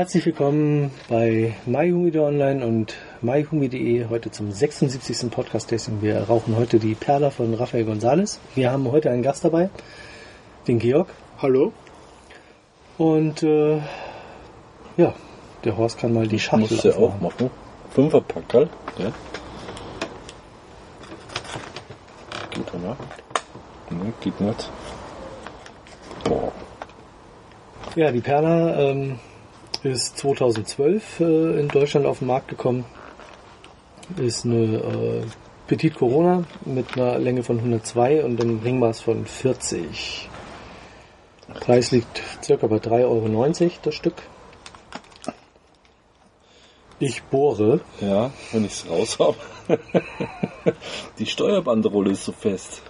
Herzlich willkommen bei MyHumide Online und myhumi.de heute zum 76. Podcast-Tasting. Wir rauchen heute die Perla von Rafael González. Wir haben heute einen Gast dabei, den Georg. Hallo. Und äh, ja, der Horst kann mal die Schachtel Muss ja auch machen. Fünfer Packerl. Ja. Geht oder? Ne, geht nicht. Boah. Ja, die Perla ähm, ist 2012 äh, in Deutschland auf den Markt gekommen. Ist eine äh, Petit Corona mit einer Länge von 102 und einem Ringmaß von 40. Preis liegt circa bei 3,90 Euro das Stück. Ich bohre. Ja, wenn ich's raus habe. Die Steuerbanderole ist so fest.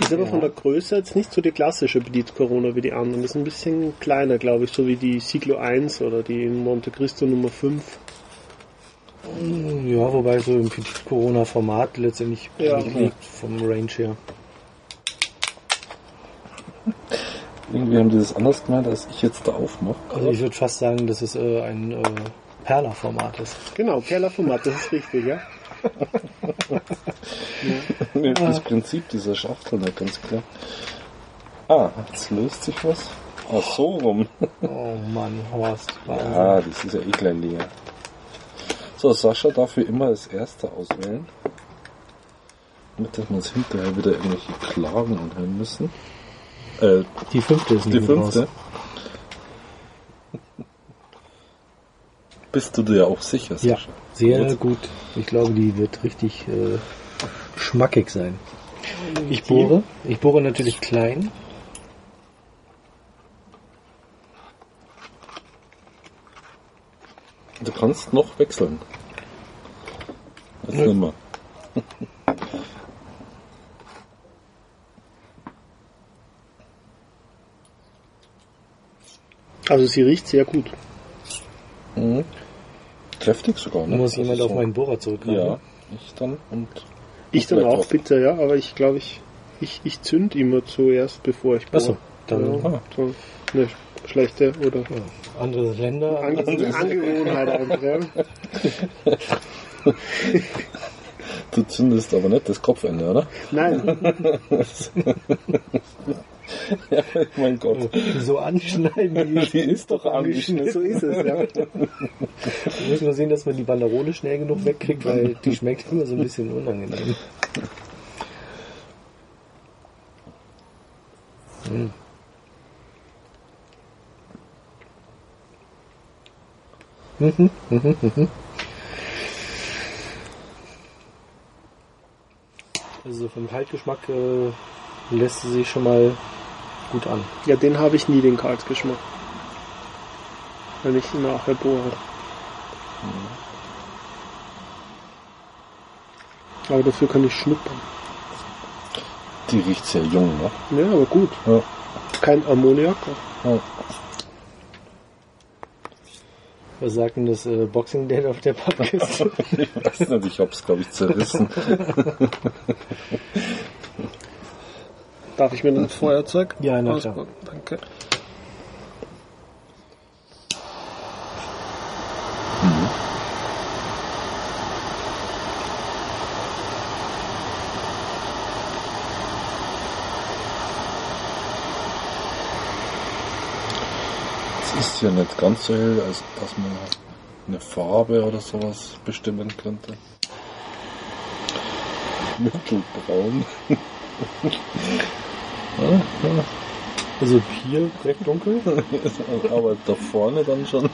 Ist aber von der Größe jetzt nicht so die klassische Petit Corona wie die anderen. Das ist ein bisschen kleiner, glaube ich, so wie die Siglo 1 oder die Monte Cristo Nummer 5. Ja, wobei so im Petit Corona Format letztendlich Ja. liegt vom Range her. Irgendwie haben die das anders gemeint, als ich jetzt da aufmache. Also ich würde fast sagen, dass es äh, ein äh, Perla-Format ist. Genau, Perla-Format, das ist richtig, ja. Ist das Prinzip dieser Schachtel nicht ganz klar. Ah, jetzt löst sich was. Ach so rum. Oh Mann, Horst. Wahnsinn. Ja, das ist ja eh gleich leer. So, Sascha darf wie immer als erster auswählen. Damit dass wir uns hinterher wieder irgendwelche Klagen anhören müssen. Äh, Die fünfte ist die fünfte. raus. Bist du dir auch sicher, Ja, Sascha? Sehr Gut. gut. Ich glaube, die wird richtig äh, schmackig sein. Ich bohre. Ich bohre natürlich klein. Du kannst noch wechseln. Nimm mal. Also sie riecht sehr gut. Mhm. Kräftig sogar, ne? muss jemand Also auf so- meinen Bohrer zurückgreifen. Ja, ich dann und Ich dann auch auch. bitte, ja, aber ich glaube, ich, ich, ich zünd immer zuerst, bevor ich bohre. Achso, dann ja, so eine schlechte oder ja, andere Länder. Ange Angewohnheit einfach, ja. du zündest aber nicht das Kopfende, oder? Nein, Ja, mein Gott. so anschneiden. Die, Die ist doch angeschnitten. so ist es, ja. Wir müssen nur sehen, dass man die Banderole schnell genug wegkriegt, weil die schmeckt immer so ein bisschen unangenehm. Hm. Mhm, mhm, mhm. Also vom Kaltgeschmack äh, lässt sie sich schon mal gut an. Ja, den habe ich nie, den Kaltgeschmack. Wenn ich nachher bohre. Aber dafür kann ich schnuppern. Die riecht sehr jung, ne? Ja, aber gut. Ja. Kein Ammoniak. ja. Was sagt denn das äh, Boxing Date auf der Pappkiste? Ich weiß nicht, ich hab's, glaube ich, zerrissen. Darf ich mir das Feuerzeug Ja, na klar. Danke. Es ist ja nicht ganz so hell, als dass man eine Farbe oder sowas bestimmen könnte. Mittelbraun. Also hier recht dunkel. Aber da vorne dann schon.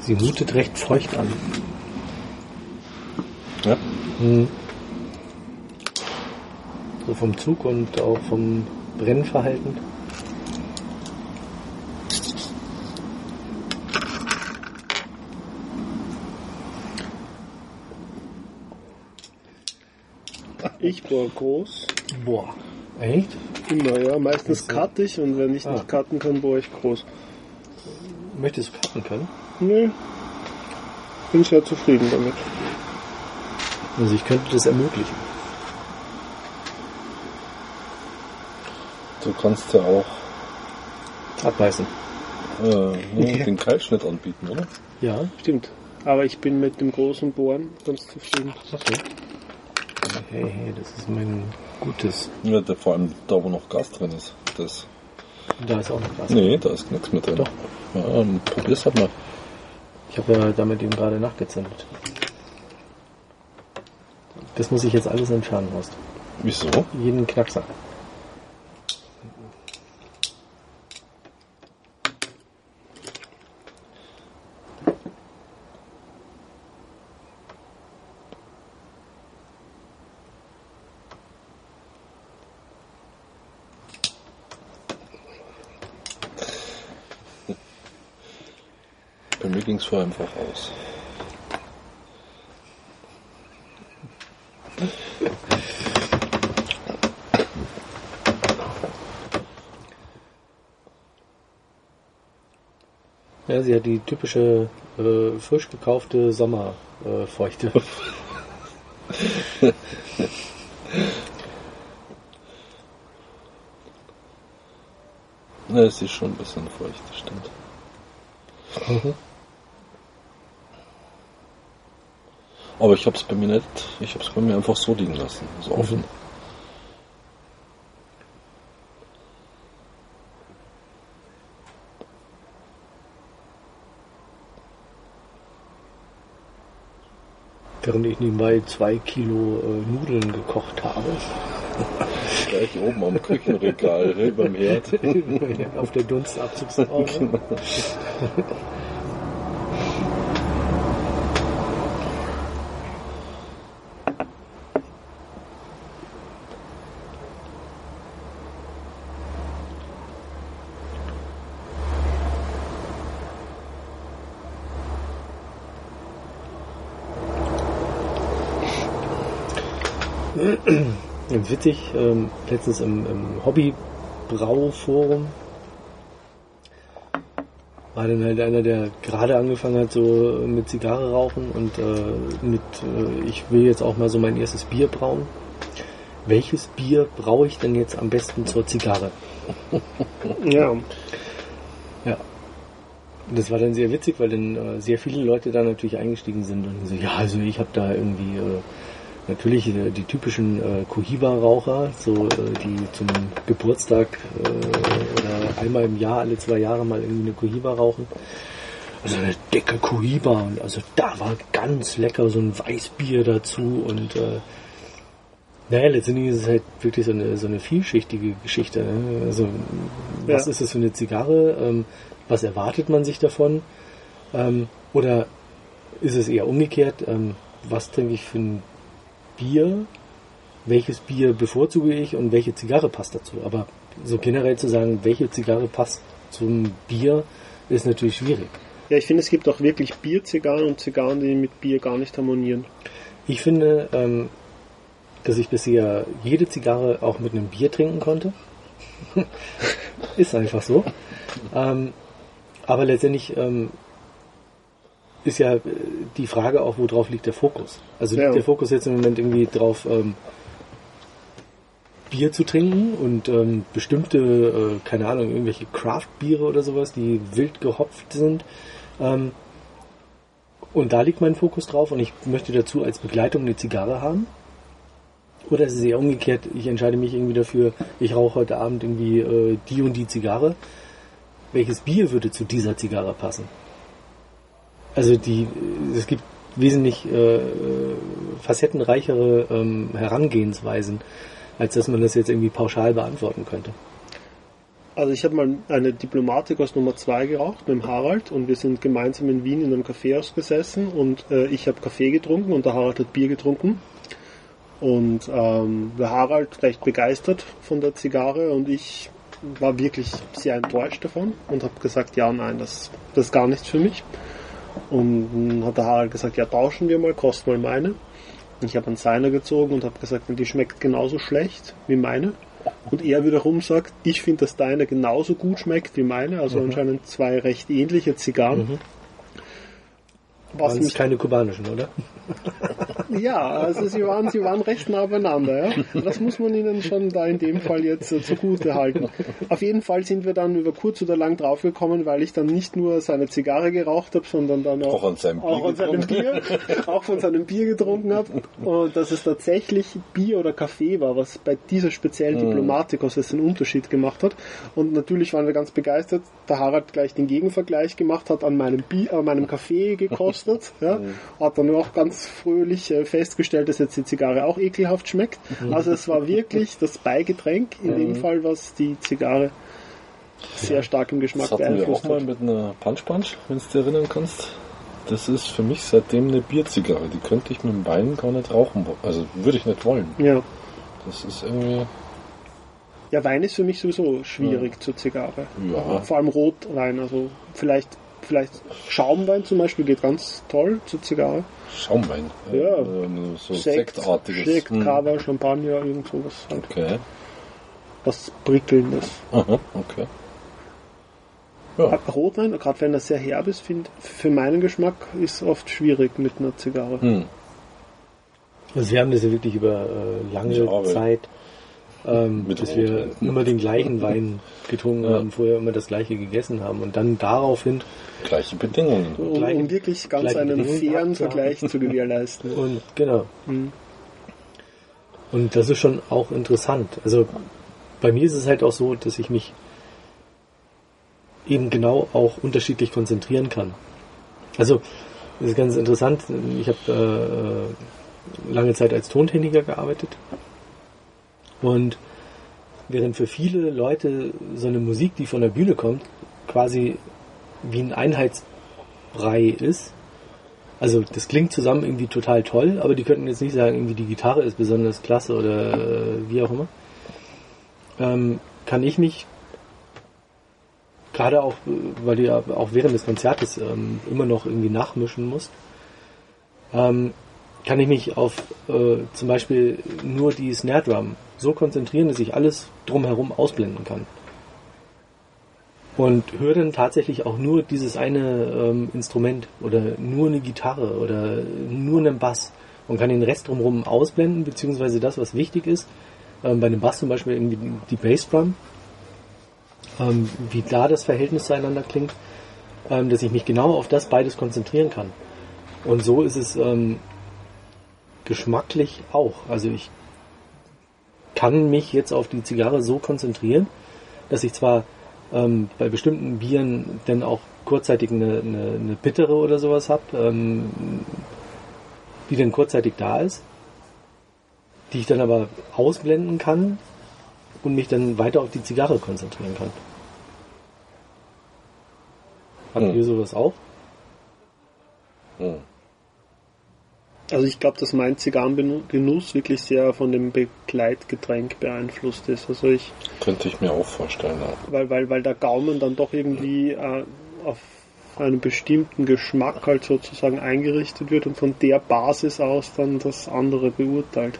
Sie mutet recht feucht an. Ja. Hm. So vom Zug und auch vom Brennverhalten. Ich bohre groß. Boah. Echt? Immer, ja. Meistens cutte ich und wenn ich Ah. nicht cutten kann, bohre ich groß. Möchtest du cutten können? Nee. Bin sehr zufrieden damit. Also ich könnte das ermöglichen. Du kannst ja auch Abbeißen. äh, nee, den Keilschnitt anbieten, oder? Ja. Stimmt. Aber ich bin mit dem großen Bohren ganz zufrieden. Okay. Hey, hey, das ist mein gutes. Ja, der, vor allem da, wo noch Gas drin ist. Das, Da ist auch noch was. nee, da ist nichts mehr drin. Doch. Ja, dann probier's halt mal. Ich habe ja damit eben gerade nachgezündet. Das muss ich jetzt alles entfernen, Horst. Wieso? Jeden Knackser. Mir ging's vorher einfach aus. Ja, sie hat die typische äh, frisch gekaufte Sommerfeuchte. Äh, es ist schon ein bisschen feucht, stimmt. Mhm. Aber ich hab's bei mir nicht, ich hab's bei mir einfach so liegen lassen, so offen. Mhm. Während ich nebenbei zwei Kilo äh, Nudeln gekocht habe. Gleich oben am Küchenregal, hey, beim Herd. Auf der Dunstabzugshaube. Ganz witzig, ähm, letztens im, im Hobbybrauforum war dann halt einer, der gerade angefangen hat, so mit Zigarre rauchen und äh, mit, äh, ich will jetzt auch mal so mein erstes Bier brauen. Welches Bier braue ich denn jetzt am besten zur Zigarre? Ja. Ja. Das war dann sehr witzig, weil dann äh, sehr viele Leute da natürlich eingestiegen sind und so, ja, also ich habe da irgendwie äh, natürlich äh, die typischen äh, Cohiba-Raucher, so äh, die zum Geburtstag äh, oder einmal im Jahr, alle zwei Jahre mal irgendwie eine Cohiba rauchen. Also eine dicke Cohiba und also da war ganz lecker so ein Weißbier dazu und äh, naja, letztendlich ist es halt wirklich so eine, so eine vielschichtige Geschichte. Ne? Also, was Ja. ist das für eine Zigarre? Ähm, was erwartet man sich davon? Ähm, oder ist es eher umgekehrt? Ähm, was trinke ich für ein Bier? Welches Bier bevorzuge ich und welche Zigarre passt dazu? Aber so generell zu sagen, welche Zigarre passt zum Bier, ist natürlich schwierig. Ja, ich finde, es gibt auch wirklich Bierzigarren und Zigarren, die mit Bier gar nicht harmonieren. Ich finde, ähm, dass ich bisher jede Zigarre auch mit einem Bier trinken konnte. ist einfach so. Ähm, aber letztendlich ähm, ist ja äh, die Frage auch, worauf liegt der Fokus. Also liegt Ja. der Fokus jetzt im Moment irgendwie drauf, ähm, Bier zu trinken und ähm, bestimmte, äh, keine Ahnung, irgendwelche Craft-Biere oder sowas, die wild gehopft sind. Ähm, und da liegt mein Fokus drauf und ich möchte dazu als Begleitung eine Zigarre haben. Oder ist es eher umgekehrt, ich entscheide mich irgendwie dafür, ich rauche heute Abend irgendwie äh, die und die Zigarre. Welches Bier würde zu dieser Zigarre passen? Also die, es gibt wesentlich äh, facettenreichere ähm, Herangehensweisen, als dass man das jetzt irgendwie pauschal beantworten könnte. Also ich habe mal eine Diplomatik aus Nummer 2 geraucht mit dem Harald und wir sind gemeinsam in Wien in einem Kaffeehaus gesessen und äh, ich habe Kaffee getrunken und der Harald hat Bier getrunken. Und ähm, der Harald recht begeistert von der Zigarre und ich war wirklich sehr enttäuscht davon und habe gesagt, ja, nein, das, das ist gar nichts für mich. Und dann hat der Harald gesagt, ja, tauschen wir mal, kost mal meine. Und ich habe einen seiner gezogen und habe gesagt, die schmeckt genauso schlecht wie meine. Und er wiederum sagt, ich finde, dass deine genauso gut schmeckt wie meine, also anscheinend zwei recht ähnliche Zigarren. Was Waren es keine kubanischen, oder? Ja, also sie waren, sie waren recht nah beieinander. Ja? Das muss man ihnen schon da in dem Fall jetzt äh, zugute halten. Auf jeden Fall sind wir dann über kurz oder lang draufgekommen, weil ich dann nicht nur seine Zigarre geraucht habe, sondern dann auch, Auch an seinem Bier auch an seinem Bier, auch von seinem Bier getrunken habe. Und dass es tatsächlich Bier oder Kaffee war, was bei dieser speziellen Diplomatikos jetzt einen Unterschied gemacht hat. Und natürlich waren wir ganz begeistert. Der Harald gleich den Gegenvergleich gemacht hat, an meinem, Bier, an meinem Kaffee gekostet. Ja? Hat dann auch ganz fröhlich äh, festgestellt, dass jetzt die Zigarre auch ekelhaft schmeckt. Also es war wirklich das Beigetränk, in dem Fall, was die Zigarre sehr stark im Geschmack Das hatten wir auch mal mit einer Punch Punch, wenn du dich erinnern kannst. Das ist für mich seitdem eine Bierzigarre. Die könnte ich mit dem Wein gar nicht rauchen. Also würde ich nicht wollen. Ja. Das ist irgendwie. ja, Wein ist für mich sowieso schwierig zur Zigarre. Ja. Vor allem Rotwein, also vielleicht, vielleicht Schaumwein zum Beispiel geht ganz toll zur Zigarre. Schaumwein. Ja. Äh, so sektartiges. Sekt, Hm. Cava, Champagner, irgend sowas halt. Okay. Was prickelndes. Aha, okay. Ja. Rotwein, gerade wenn das sehr herb ist, finde für meinen Geschmack ist oft schwierig mit einer Zigarre. Hm. Also wir haben das ja wirklich über äh, lange Zeit, ähm, Mit dass wir immer den gleichen Wein getrunken Ja. haben, vorher immer das gleiche gegessen haben und dann daraufhin Gleiche Bedingungen. Um, Gleiche- um wirklich ganz gleiche einen Bedingungen fairen. Vergleich zu gewährleisten. und genau. Mhm. Und das ist schon auch interessant. Also bei mir ist es halt auch so, dass ich mich eben genau auch unterschiedlich konzentrieren kann. Also das ist ganz interessant. Ich habe äh, lange Zeit als Tontechniker gearbeitet und während für viele Leute so eine Musik, die von der Bühne kommt, quasi wie ein Einheitsbrei ist, also das klingt zusammen irgendwie total toll, aber die könnten jetzt nicht sagen, irgendwie die Gitarre ist besonders klasse oder äh, wie auch immer. Ähm, kann ich mich gerade auch, weil du ja auch während des Konzertes ähm, immer noch irgendwie nachmischen musst, ähm, kann ich mich auf äh, zum Beispiel nur die Snare Drum so konzentrieren, dass ich alles drumherum ausblenden kann. Und höre dann tatsächlich auch nur dieses eine ähm, Instrument oder nur eine Gitarre oder nur einen Bass und kann den Rest drumherum ausblenden, beziehungsweise das, was wichtig ist, ähm, bei einem Bass zum Beispiel irgendwie die Bassdrum, ähm, wie da das Verhältnis zueinander klingt, ähm, dass ich mich genau auf das beides konzentrieren kann. Und so ist es ähm, geschmacklich auch. Also ich kann mich jetzt auf die Zigarre so konzentrieren, dass ich zwar ähm, bei bestimmten Bieren dann auch kurzzeitig eine, eine, eine bittere oder sowas habe, ähm, die dann kurzzeitig da ist, die ich dann aber ausblenden kann und mich dann weiter auf die Zigarre konzentrieren kann. Habt Hm. ihr sowas auch? Hm. Also ich glaube, dass mein Zigarrengenuss wirklich sehr von dem Begleitgetränk beeinflusst ist. Also ich, Könnte ich mir auch vorstellen. Ja. weil, weil, weil der Gaumen dann doch irgendwie äh, auf einen bestimmten Geschmack halt sozusagen eingerichtet wird und von der Basis aus dann das andere beurteilt.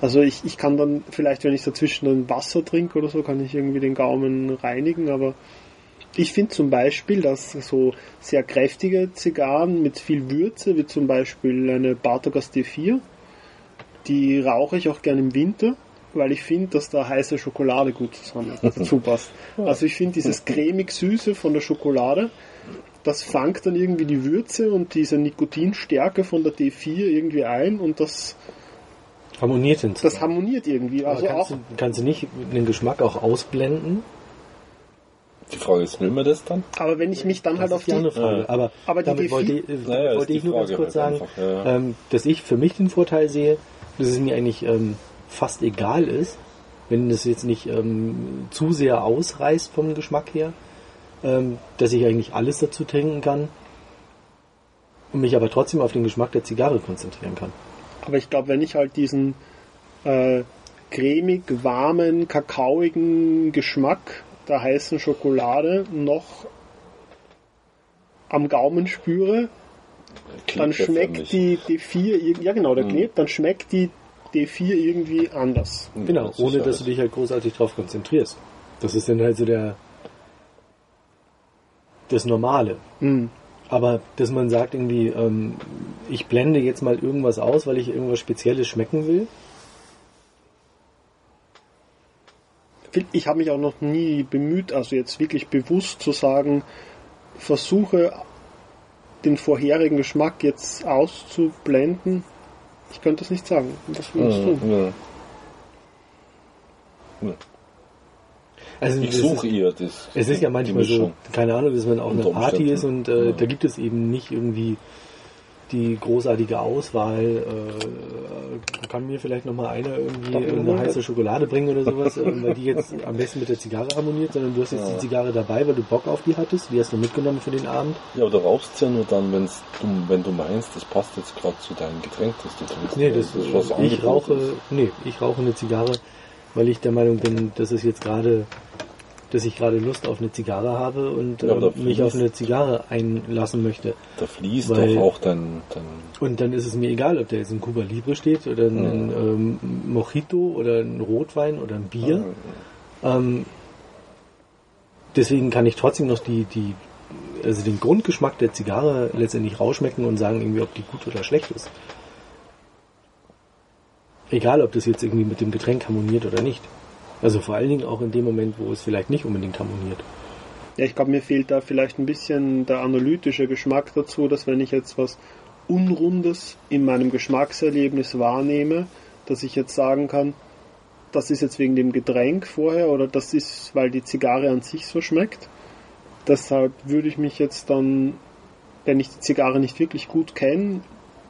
Also ich, ich kann dann vielleicht, wenn ich dazwischen dann Wasser trinke oder so, kann ich irgendwie den Gaumen reinigen, aber ich finde zum Beispiel, dass so sehr kräftige Zigarren mit viel Würze, wie zum Beispiel eine Bartogas D4, die rauche ich auch gerne im Winter, weil ich finde, dass da heiße Schokolade gut dazu passt. Also ich finde dieses cremig-süße von der Schokolade, das fangt dann irgendwie die Würze und diese Nikotinstärke von der D4 irgendwie ein und das, Harmoniert hin. das harmoniert irgendwie. Also kannst, auch, du, kannst du nicht den Geschmack auch ausblenden? Die Frage ist, will man das dann? aber wenn ich mich dann halt Das auf ist die die, andere Frage. Ja. Aber, Aber die damit D4 wollte, ich- äh, Naja, wollte die ich nur ganz Frage kurz halt sagen, einfach, ja. ähm, dass ich für mich den Vorteil sehe, dass es mir eigentlich ähm, fast egal ist, wenn es jetzt nicht ähm, zu sehr ausreißt vom Geschmack her, ähm, dass ich eigentlich alles dazu trinken kann und mich aber trotzdem auf den Geschmack der Zigarre konzentrieren kann. Aber ich glaube, wenn ich halt diesen äh, cremig, warmen, kakaoigen Geschmack der heißen Schokolade noch am Gaumen spüre, dann Klebt schmeckt die, die vier, irg- ja genau, der Mhm. klebt, dann schmeckt die D4 irgendwie anders. Genau, das ohne dass du dich halt großartig drauf konzentrierst. Das ist dann halt so der das Normale. Hm. Aber dass man sagt irgendwie, ähm, ich blende jetzt mal irgendwas aus, weil ich irgendwas Spezielles schmecken will. Ich habe mich auch noch nie bemüht, also jetzt wirklich bewusst zu sagen, versuche den vorherigen Geschmack jetzt auszublenden. Ich könnte es nicht sagen. Was will ich tun? Ja. Ja. Also Ich das suche eher das. Es ist ja manchmal so, keine Ahnung, dass man auf einer Party ist und äh, Ja. da gibt es eben nicht irgendwie die großartige Auswahl. Äh, kann mir vielleicht nochmal einer irgendwie eine heiße Schokolade bringen oder sowas, äh, weil die jetzt am besten mit der Zigarre harmoniert, sondern du hast jetzt Ja. die Zigarre dabei, weil du Bock auf die hattest. Die hast du mitgenommen für den Abend. Ja, aber du rauchst ja nur dann, wenn's du, wenn du meinst, das passt jetzt gerade zu deinem Getränk, das du trinkst. Nee, das, ist was ich rauche, ist. nee, ich rauche eine Zigarre, weil ich der Meinung bin, dass es jetzt gerade, dass ich gerade Lust auf eine Zigarre habe und Ja, äh, mich auf eine Zigarre einlassen möchte. Da fließt Weil- doch auch dein, dein Und dann ist es mir egal, ob der jetzt in Cuba Libre steht oder ein ähm, Mojito oder ein Rotwein oder ein Bier. Ähm, deswegen kann ich trotzdem noch die, die, also den Grundgeschmack der Zigarre letztendlich rausschmecken und sagen irgendwie, ob die gut oder schlecht ist. Egal, ob das jetzt irgendwie mit dem Getränk harmoniert oder nicht. Also vor allen Dingen auch in dem Moment, wo es vielleicht nicht unbedingt harmoniert. Ja, ich glaube, mir fehlt da vielleicht ein bisschen der analytische Geschmack dazu, dass wenn ich jetzt was Unrundes in meinem Geschmackserlebnis wahrnehme, dass ich jetzt sagen kann, das ist jetzt wegen dem Getränk vorher oder das ist, weil die Zigarre an sich so schmeckt. Deshalb würde ich mich jetzt dann, wenn ich die Zigarre nicht wirklich gut kenne,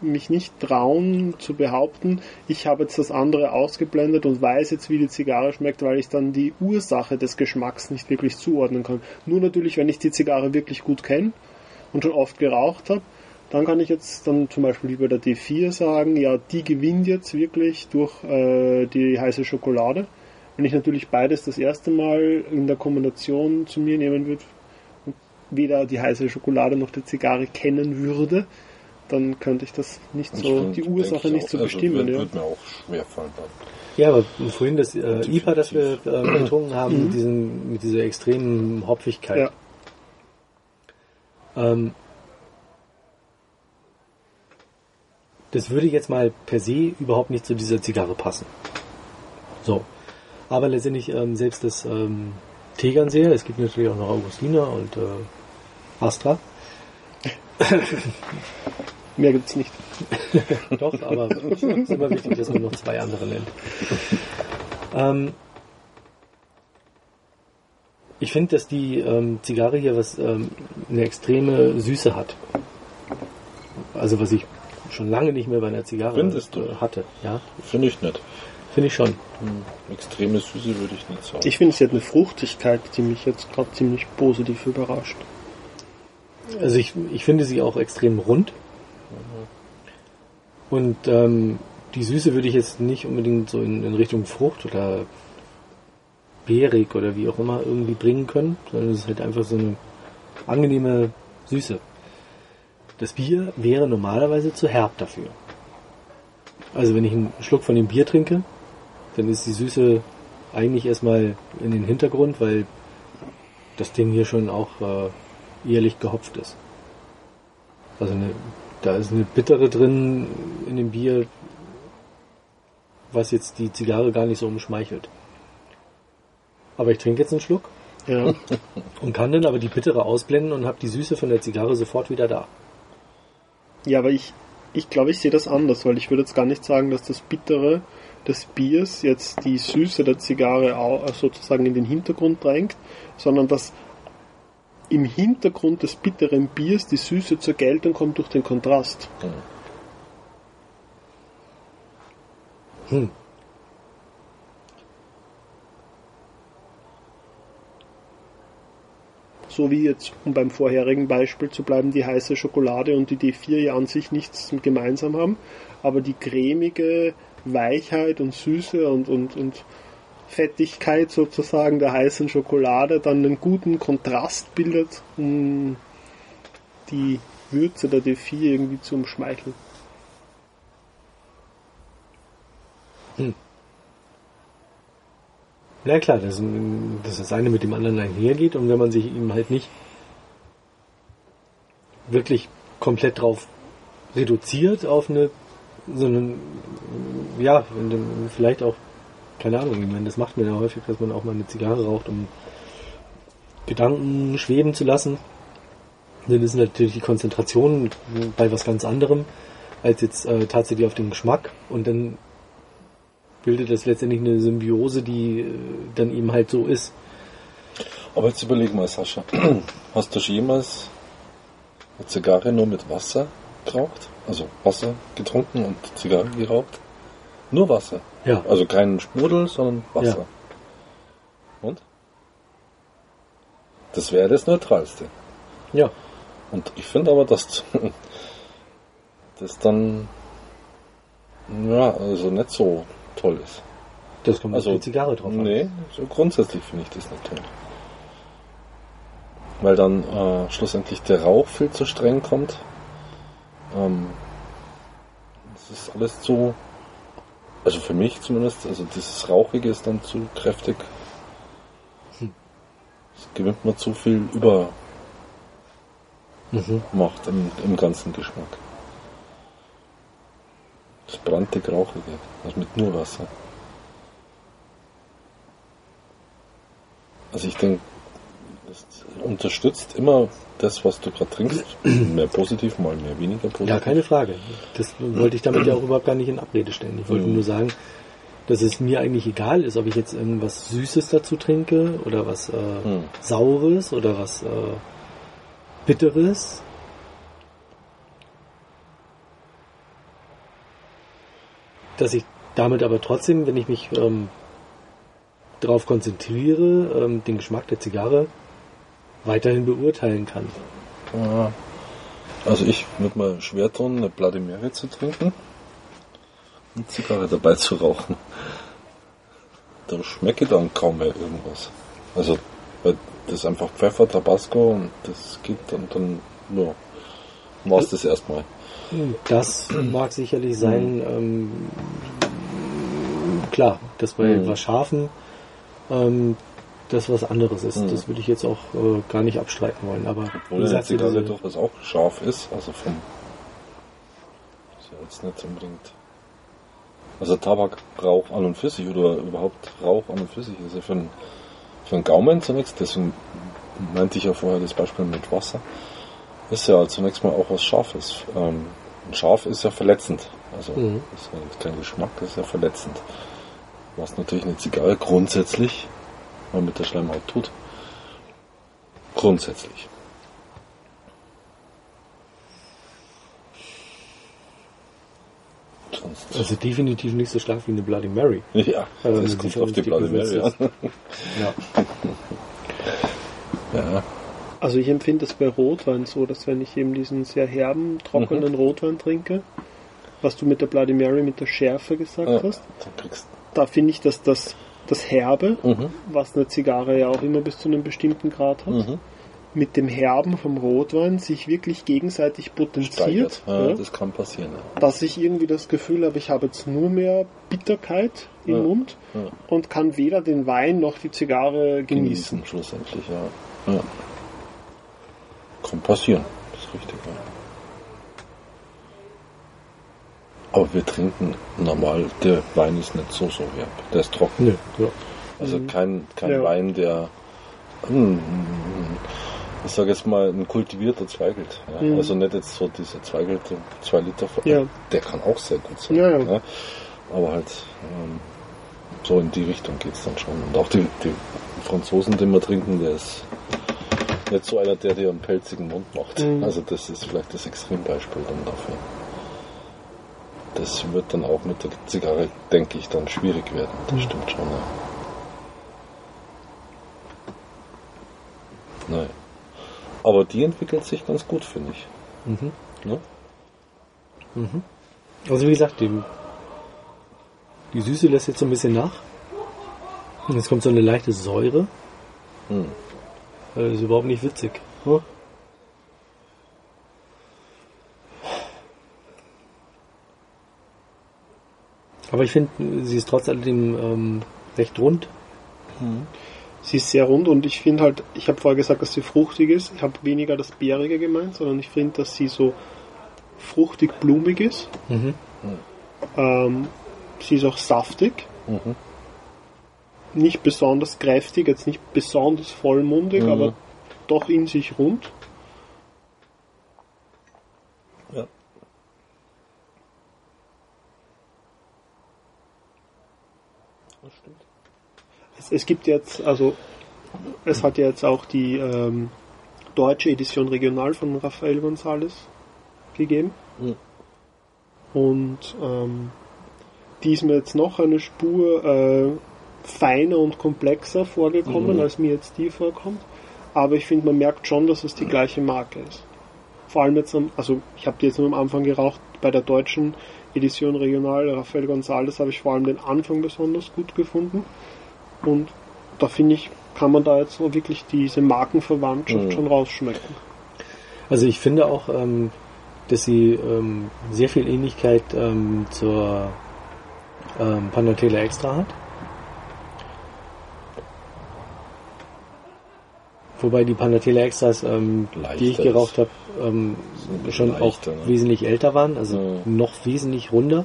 mich nicht trauen zu behaupten, ich habe jetzt das andere ausgeblendet und weiß jetzt, wie die Zigarre schmeckt, weil ich dann die Ursache des Geschmacks nicht wirklich zuordnen kann. Nur natürlich, wenn ich die Zigarre wirklich gut kenne und schon oft geraucht habe, dann kann ich jetzt dann zum Beispiel bei der D4 sagen, ja, die gewinnt jetzt wirklich durch äh, die heiße Schokolade. Wenn ich natürlich beides das erste Mal in der Kombination zu mir nehmen würde und weder die heiße Schokolade noch die Zigarre kennen würde, dann könnte ich das nicht Ich so, find- die Ursache ich nicht auch, zu also bestimmen. Wird, ja. wird mir auch schwer fallen dann. Ja, aber vorhin das äh, IPA, das wir äh, getrunken haben, mit, diesen, mit dieser extremen Hopfigkeit. Ja. Ähm, das würde jetzt mal per se überhaupt nicht zu dieser Zigarre passen. So. Aber letztendlich ähm, selbst das ähm, Tegernseher, es gibt natürlich auch noch Augustiner und äh, Astra. Mehr gibt's nicht. Doch, aber es ist immer wichtig, dass man noch zwei andere nennt. Ähm, ich finde, dass die ähm, Zigarre hier was ähm, eine extreme Süße hat. Also was ich schon lange nicht mehr bei einer Zigarre Findest du? hatte. Ja, Finde ich nicht. finde ich schon. Hm, Extreme Süße würde ich nicht sagen. Ich finde, sie hat eine Fruchtigkeit, die mich jetzt gerade ziemlich positiv überrascht. Also ich, ich finde sie auch extrem rund. Und ähm, die Süße würde ich jetzt nicht unbedingt so in, in Richtung Frucht oder beerig oder wie auch immer irgendwie bringen können, sondern es ist halt einfach so eine angenehme Süße. Das Bier wäre normalerweise zu herb dafür. Also wenn ich einen Schluck von dem Bier trinke, dann ist die Süße eigentlich erstmal in den Hintergrund, weil das Ding hier schon auch äh, ehrlich gehopft ist. Also eine, da ist eine bittere drin in dem Bier, was jetzt die Zigarre gar nicht so umschmeichelt. Aber ich trinke jetzt einen Schluck Ja. und kann dann aber die bittere ausblenden und habe die Süße von der Zigarre sofort wieder da. Ja, aber ich, ich glaube, ich sehe das anders, weil ich würde jetzt gar nicht sagen, dass das Bittere des Biers jetzt die Süße der Zigarre sozusagen in den Hintergrund drängt, sondern dass im Hintergrund des bitteren Biers die Süße zur Geltung kommt durch den Kontrast. Hm. So wie jetzt, um beim vorherigen Beispiel zu bleiben, die heiße Schokolade und die D4 ja an sich nichts gemeinsam haben, aber die cremige Weichheit und Süße und, und, und Fettigkeit sozusagen der heißen Schokolade dann einen guten Kontrast bildet, um die Würze der D4 irgendwie zu umschmeicheln. Ja klar, dass, das eine mit dem anderen einhergeht und wenn man sich eben halt nicht wirklich komplett drauf reduziert auf eine, sondern ja, vielleicht auch, keine Ahnung, ich meine, das macht man ja häufig, dass man auch mal eine Zigarre raucht, um Gedanken schweben zu lassen. Dann ist natürlich die Konzentration bei was ganz anderem als jetzt äh, tatsächlich auf den Geschmack und dann bildet das letztendlich eine Symbiose, die äh, dann eben halt so ist. Aber jetzt überleg mal, Sascha. Hast du schon jemals eine Zigarre nur mit Wasser geraucht? Also Wasser getrunken und Zigarre geraucht? Nur Wasser. Ja. Also kein Sprudel, sondern Wasser. Und? Das wäre das Neutralste. Ja. Und ich finde aber, dass das dann ja, also nicht so toll ist. Das kommt Also, die Zigarre drauf an. Nee, so grundsätzlich finde ich das nicht toll. Weil dann äh, schlussendlich der Rauch viel zu streng kommt. Ähm, das ist alles zu, also für mich zumindest, also dieses Rauchige ist dann zu kräftig. Es gewinnt mir zu viel Übermacht Mhm. im, im ganzen Geschmack. Das brannte Rauchige, also mit nur Wasser. Also ich denke, das unterstützt immer das, was du gerade trinkst. Mehr positiv, mal mehr weniger positiv. Ja, keine Frage. Das wollte ich damit ja auch überhaupt gar nicht in Abrede stellen. Ich wollte Mhm. nur sagen, dass es mir eigentlich egal ist, ob ich jetzt irgendwas Süßes dazu trinke oder was äh, Hm. Saures oder was äh, Bitteres. Dass ich damit aber trotzdem, wenn ich mich ähm, darauf konzentriere, ähm, den Geschmack der Zigarre weiterhin beurteilen kann. Ja. Also ich würde mal schwer tun, eine Mary zu trinken und Zigarre dabei zu rauchen. Da schmecke ich dann kaum mehr irgendwas. Also, weil das ist einfach Pfeffer, Tabasco und das geht dann, dann nur. War es das erstmal. Das mag sicherlich sein. Ähm, klar, dass bei Mhm. Scharfen ähm, das was anderes ist. Mhm. Das würde ich jetzt auch äh, gar nicht abstreiten wollen. Aber Obwohl eine so Zigarre diese- durchaus auch scharf ist, also vom. Ist ja jetzt nicht unbedingt. Also Tabakrauch an und für sich oder überhaupt Rauch an und für sich ist ja für einen, für einen Gaumen zunächst, deswegen meinte ich ja vorher das Beispiel mit Wasser, ist ja zunächst mal auch was Scharfes. Ähm, scharf ist ja verletzend. Also Mhm. ist ja kein Geschmack, das ist ja verletzend. Was natürlich eine Zigarre grundsätzlich mal mit der Schleimhaut tut. Grundsätzlich. Sonst. also definitiv nicht so stark wie eine Bloody Mary. Ja, Also das kommt auf die Bloody Mary an. Ja. Ja. Also ich empfinde es bei Rotwein so, dass wenn ich eben diesen sehr herben, trockenen Rotwein trinke, was du mit der Bloody Mary mit der Schärfe gesagt ja. hast, da finde ich, dass das, das Herbe, mhm. was eine Zigarre ja auch immer bis zu einem bestimmten Grad hat, Mhm. mit dem Herben vom Rotwein sich wirklich gegenseitig potenziert. Ja, ja, Das kann passieren. Ja. dass ich irgendwie das Gefühl habe, ich habe jetzt nur mehr Bitterkeit im. Mund und kann weder den Wein noch die Zigarre genießen. Genießen schlussendlich, ja. Kann passieren. Das ist richtig, ja. Aber wir trinken normal, der Wein ist nicht so so herb. Der ist trocken. Nö, ja. Also kein, kein Ja. Wein, der, hm, ich sage jetzt mal, ein kultivierter Zweigelt. Ja? Mhm. Also nicht jetzt so diese Zweigelte 2 Liter, Ja. der kann auch sehr gut sein. Ja. Aber halt ähm, so in die Richtung geht es dann schon. Und auch die, die Franzosen, den wir trinken, der ist nicht so einer, der dir einen pelzigen Mund macht. Mhm. Also das ist vielleicht das Extrembeispiel dann dafür. Das wird dann auch mit der Zigarre, denke ich, dann schwierig werden. Das stimmt schon, ja. Nein. Aber die entwickelt sich ganz gut, finde ich. Mhm. Ne? Also wie gesagt, die, die Süße lässt jetzt so ein bisschen nach. Und jetzt kommt so eine leichte Säure. Hm. Äh, Das ist überhaupt nicht witzig. Hm? Aber ich finde, sie ist trotz alledem ähm, recht rund. Sie ist sehr rund und ich finde halt, ich habe vorher gesagt, dass sie fruchtig ist. Ich habe weniger das Bärige gemeint, sondern ich finde, dass sie so fruchtig-blumig ist. Mhm. Ähm, sie ist auch saftig. Mhm. Nicht besonders kräftig, jetzt nicht besonders vollmundig, Mhm. aber doch in sich rund. Es, gibt jetzt, also es hat jetzt auch die ähm, deutsche Edition Regional von Rafael González gegeben. Mhm. Und ähm, die ist mir jetzt noch eine Spur äh, feiner und komplexer vorgekommen, Mhm. als mir jetzt die vorkommt. Aber ich finde, man merkt schon, dass es die gleiche Marke ist. Vor allem jetzt, am, also ich habe die jetzt nur am Anfang geraucht, bei der deutschen Edition Regional Rafael González habe ich vor allem den Anfang besonders gut gefunden. Und da finde ich, kann man da jetzt so wirklich diese Markenverwandtschaft Mhm. schon rausschmecken. Also ich finde auch, ähm, dass sie ähm, sehr viel Ähnlichkeit ähm, zur ähm, Panatela Extra hat. Wobei die Panatela Extras, ähm, Leichter die ich geraucht habe, ähm, schon auch ne? wesentlich älter waren, also Ja. noch wesentlich runder.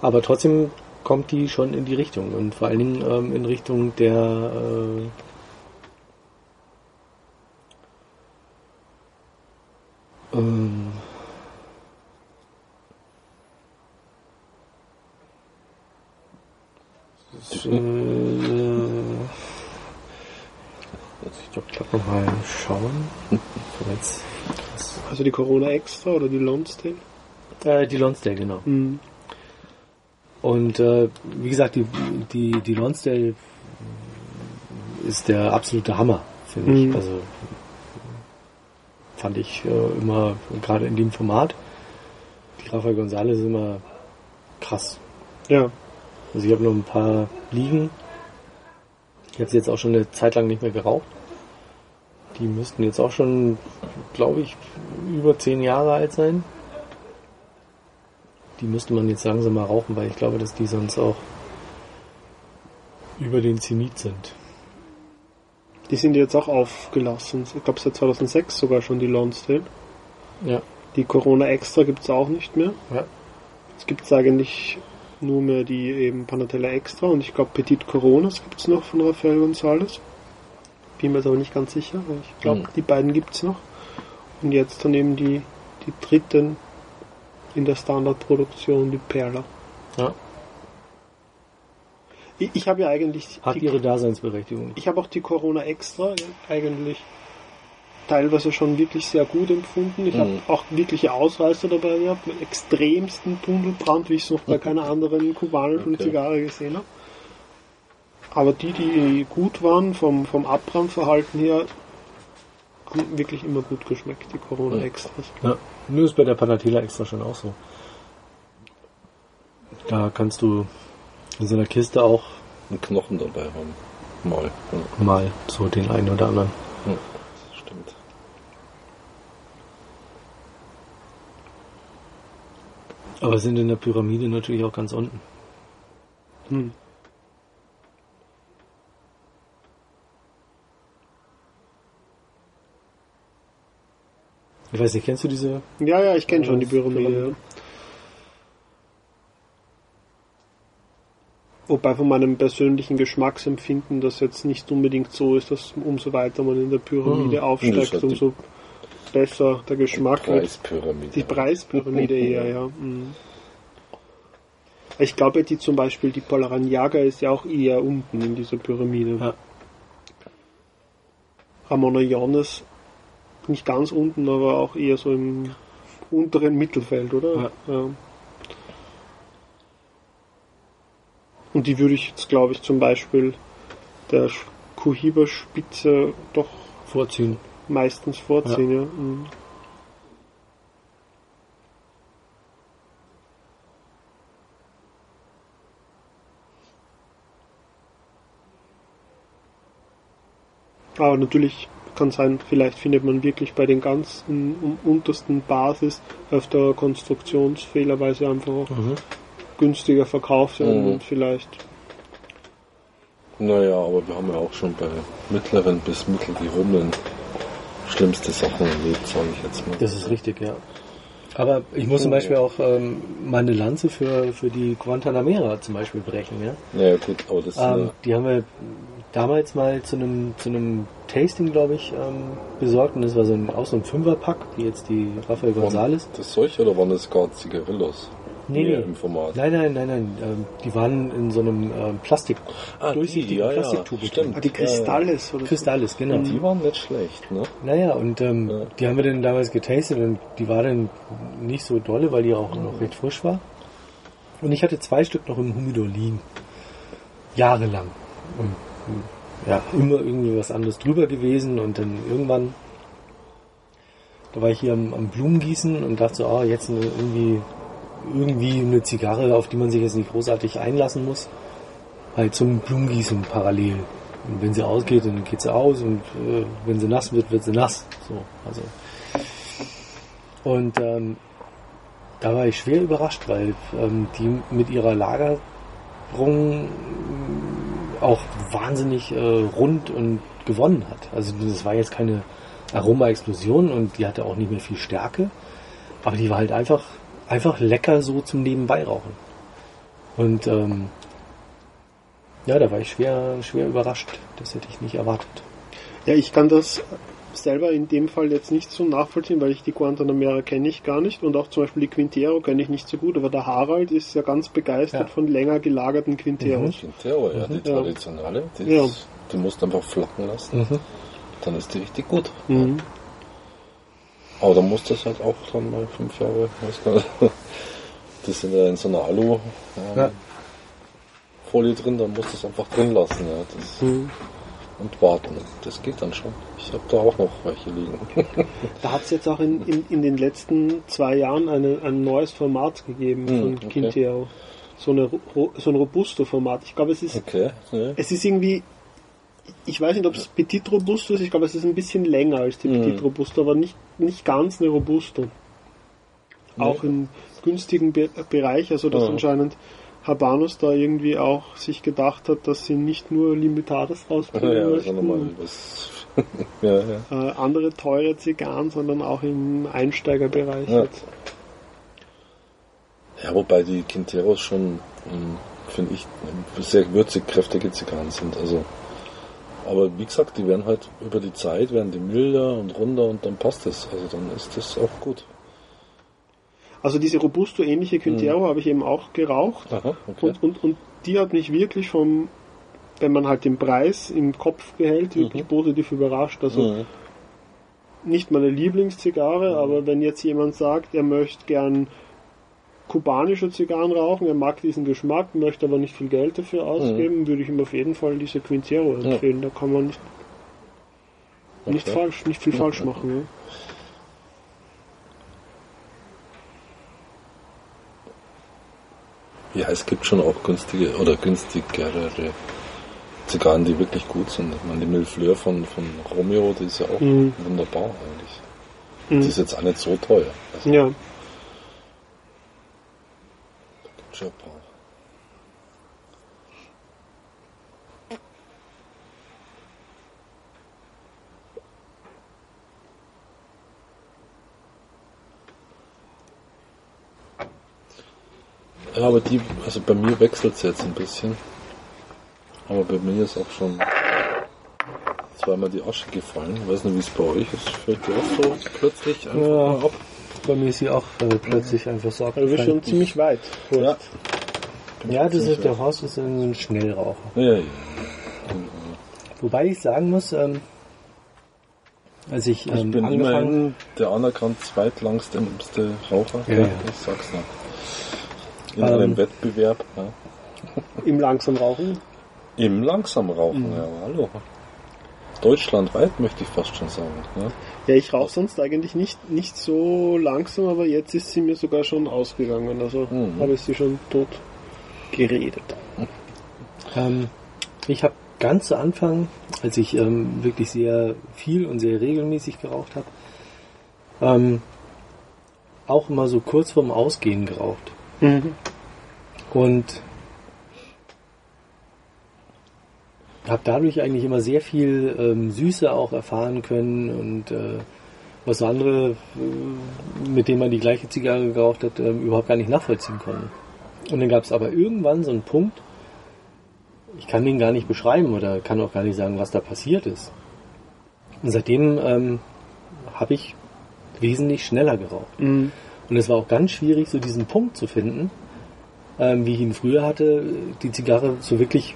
Aber trotzdem kommt die schon in die Richtung und vor allen Dingen ähm, in Richtung der äh, ähm, das, äh, ich glaube, ich noch mal schauen. Jetzt, Also die Corona Extra oder die Lonsdale? äh, die Lonsdale, genau. Mhm. Und äh, wie gesagt, die, die, die Lonsdale ist der absolute Hammer, finde ich. Mhm. Also fand ich äh, immer, gerade in dem Format, die Rafael González ist immer krass. Ja. Also ich habe noch ein paar liegen. Ich habe sie jetzt auch schon eine Zeit lang nicht mehr geraucht. Die müssten jetzt auch schon, glaube ich, über zehn Jahre alt sein. Die müsste man jetzt langsam mal rauchen, weil ich glaube, dass die sonst auch über den Zenit sind. Die sind jetzt auch aufgelassen. Ich glaube seit 2006 sogar schon die Lonsdale. Ja. Die Corona Extra gibt es auch nicht mehr. Ja. Es gibt eigentlich nur mehr die eben Panatella Extra und ich glaube Petit Coronas gibt es noch von Rafael González. Bin mir jetzt aber nicht ganz sicher, ich glaube, Mhm. die beiden gibt es noch. Und jetzt dann eben die, die dritten in der Standardproduktion, die Perla. ja. Ich, ich habe ja eigentlich Hat die, ihre Daseinsberechtigung. ich habe auch die Corona Extra ja, eigentlich teilweise schon wirklich sehr gut empfunden. Ich habe Mhm. auch wirkliche Ausreißer dabei gehabt, mit extremsten Tunnelbrand, wie ich es noch bei keiner anderen kubanischen Okay. Zigarre gesehen habe. Aber die, die gut waren, vom, vom Abbrandverhalten her, wirklich immer gut geschmeckt, die Corona Mhm. Extras. Ja. Nur ist bei der Panatela extra schon auch so. Da kannst du in so einer Kiste auch Einen Knochen dabei haben. Mal. Ja, mal so den einen oder anderen. ja, das stimmt. Aber sind in der Pyramide natürlich auch ganz unten. Hm. Ich weiß nicht, kennst du diese? Ja, ja, ich kenne schon die Das Pyramide. Wobei von meinem persönlichen Geschmacksempfinden das jetzt nicht unbedingt so ist, dass umso weiter man in der Pyramide Hm. aufsteigt, die- umso besser der Geschmack wird. Preispyramide. Die Preispyramide eher, ja. Mhm. Ich glaube, die zum Beispiel, die Polaranjaga ist ja auch eher unten in dieser Pyramide. Ja. Ramona Jonas nicht ganz unten, aber auch eher so im unteren Mittelfeld, oder? Ja. Und die würde ich jetzt, glaube ich, zum Beispiel der Cohiba-Spitze doch Vorziehen. meistens vorziehen. Ja. Mhm. Aber natürlich kann sein, vielleicht findet man wirklich bei den ganzen um, untersten Basis öfter Konstruktionsfehlerweise einfach auch Mhm. günstiger verkauft werden Mhm. und vielleicht. Naja, aber wir haben ja auch schon bei mittleren bis mittel die Rummeln schlimmste Sachen erlebt, sage ich jetzt mal. Das ist richtig, ja. Aber ich muss zum Beispiel auch ähm, meine Lanze für, für die Guantanamera zum Beispiel brechen, ja. Naja gut, aber das Ähm, äh, die haben wir damals mal zu einem zu einem Tasting, glaube ich, ähm, besorgt und das war so ein, auch so ein Fünferpack, wie jetzt die Rafael González. das solche oder waren das gar Zigarillos? Nee, nee. Im Format. Nein, nein, nein, nein. Ähm, die waren in so einem ähm, Plastik, Ah, durchsichtigen die, ja, ja, Plastiktube. stimmt. Ah, die Kristalles oder. Kristallis, genau. Die waren nicht schlecht, ne? Naja, und ähm, Ja. die haben wir dann damals getastet und die war dann nicht so dolle, weil die auch noch recht frisch war. Und ich hatte zwei Stück noch im Humidor liegen. Jahrelang. Und ja, immer irgendwie was anderes drüber gewesen und dann irgendwann, da war ich hier am, am Blumengießen und dachte so, ah, jetzt eine, irgendwie, irgendwie eine Zigarre, auf die man sich jetzt nicht großartig einlassen muss. Halt zum Blumengießen parallel. Und wenn sie ausgeht, dann geht sie aus und äh, wenn sie nass wird, wird sie nass. So, also. Und ähm, da war ich schwer überrascht, weil ähm, die mit ihrer Lagerung auch wahnsinnig äh, rund und gewonnen hat. Also das war jetzt keine Aroma-Explosion und die hatte auch nicht mehr viel Stärke, aber die war halt einfach einfach lecker so zum Nebenbeirauchen. Und ähm, ja, da war ich schwer schwer überrascht. Das hätte ich nicht erwartet. Ja, ich kann das selber in dem Fall jetzt nicht so nachvollziehen, weil ich die Guantanamera kenne ich gar nicht und auch zum Beispiel die Quintero kenne ich nicht so gut, aber der Harald ist ja ganz begeistert Ja. von länger gelagerten Quinteros. Quintero, ja, die Ja. traditionelle, die, Ja. ist, die musst du einfach flacken lassen. Mhm. Dann ist die richtig gut. Mhm. Aber dann muss das halt auch dann mal fünf Jahre, weiß gar nicht. Die sind ja in so einer Alu ähm, Ja. Folie drin, dann musst du es einfach drin lassen, ja. Das, Mhm. Und warten. Das geht dann schon. Ich habe da auch noch welche liegen. Da hat es jetzt auch in, in, in den letzten zwei Jahren eine, ein neues Format gegeben Mhm, von okay. Quintero. So, eine, so ein Robusto-Format. Ich glaube, es ist, Okay, es ist irgendwie, ich weiß nicht, ob es Petit Robusto ist, ich glaube, es ist ein bisschen länger als die Mhm. Petit Robusto, aber nicht, nicht ganz eine Robusto. Auch im günstigen Be Bereich, also dass Ja. anscheinend Habanus da irgendwie auch sich gedacht hat, dass sie nicht nur Limitades rausbringen Ja, möchten, ja, ja. äh, andere teure Zigarren, sondern auch im Einsteigerbereich Ja. jetzt. Ja, wobei die Quinteros schon, ähm, finde ich, sehr würzig kräftige Zigarren sind. Also, aber wie gesagt, die werden halt über die Zeit, werden die milder und runder und dann passt es. Also dann ist das auch gut. Also diese Robusto-ähnliche Quintero habe ich eben auch geraucht Aha, okay. und, und, und die hat mich wirklich vom, wenn man halt den Preis im Kopf behält, wirklich Mhm. positiv überrascht. Also Mhm. nicht meine Lieblingszigarre, aber wenn jetzt jemand sagt, er möchte gern kubanische Zigarren rauchen, er mag diesen Geschmack, möchte aber nicht viel Geld dafür ausgeben, würde ich ihm auf jeden Fall diese Quintero empfehlen. Da kann man nicht, nicht Okay. falsch, nicht viel Ja, falsch machen. Ja. Ja, es gibt schon auch günstige oder günstigere Zigarren, die wirklich gut sind. Ich meine, die Millefleur von, von Romeo, die ist ja auch Mhm. wunderbar eigentlich. Mhm. Die ist jetzt auch nicht so teuer. Also, Ja. gibt's aber die, also bei mir wechselt es jetzt ein bisschen. Aber bei mir ist auch schon zweimal die Asche gefallen. Ich weiß nicht, wie es bei euch ist. Fällt die auch so plötzlich einfach Ja. mal ab? Bei mir ist sie auch äh, plötzlich einfach so Also wir sind schon abgefallen. ziemlich weit. Ja. Ja, das ist, der Horst ist ein Schnellraucher. Ja, ja. Wobei ich sagen muss, ähm, als ich, Ich ähm, bin angefangen immerhin der anerkannt zweitlangste Raucher. Ja, Ja, ja. Ich sag's noch. In Ähm. einem Wettbewerb. Ja. Im langsam Rauchen. Im Langsamrauchen, ja, hallo. Deutschlandweit möchte ich fast schon sagen. Ja. Ja, ich rauche sonst eigentlich nicht, nicht so langsam, aber jetzt ist sie mir sogar schon ausgegangen. Also Mhm. habe ich sie schon tot geredet. Ähm, ich habe ganz zu Anfang, als ich ähm, wirklich sehr viel und sehr regelmäßig geraucht habe, ähm, auch immer so kurz vorm Ausgehen geraucht. Und habe dadurch eigentlich immer sehr viel ähm, Süße auch erfahren können und äh, was andere, äh, mit denen man die gleiche Zigarre geraucht hat, äh, überhaupt gar nicht nachvollziehen konnten. Und dann gab es aber irgendwann so einen Punkt, ich kann den gar nicht beschreiben oder kann auch gar nicht sagen, was da passiert ist. Und seitdem ähm, habe ich wesentlich schneller geraucht. Mhm. Und es war auch ganz schwierig, so diesen Punkt zu finden, ähm, wie ich ihn früher hatte, die Zigarre so wirklich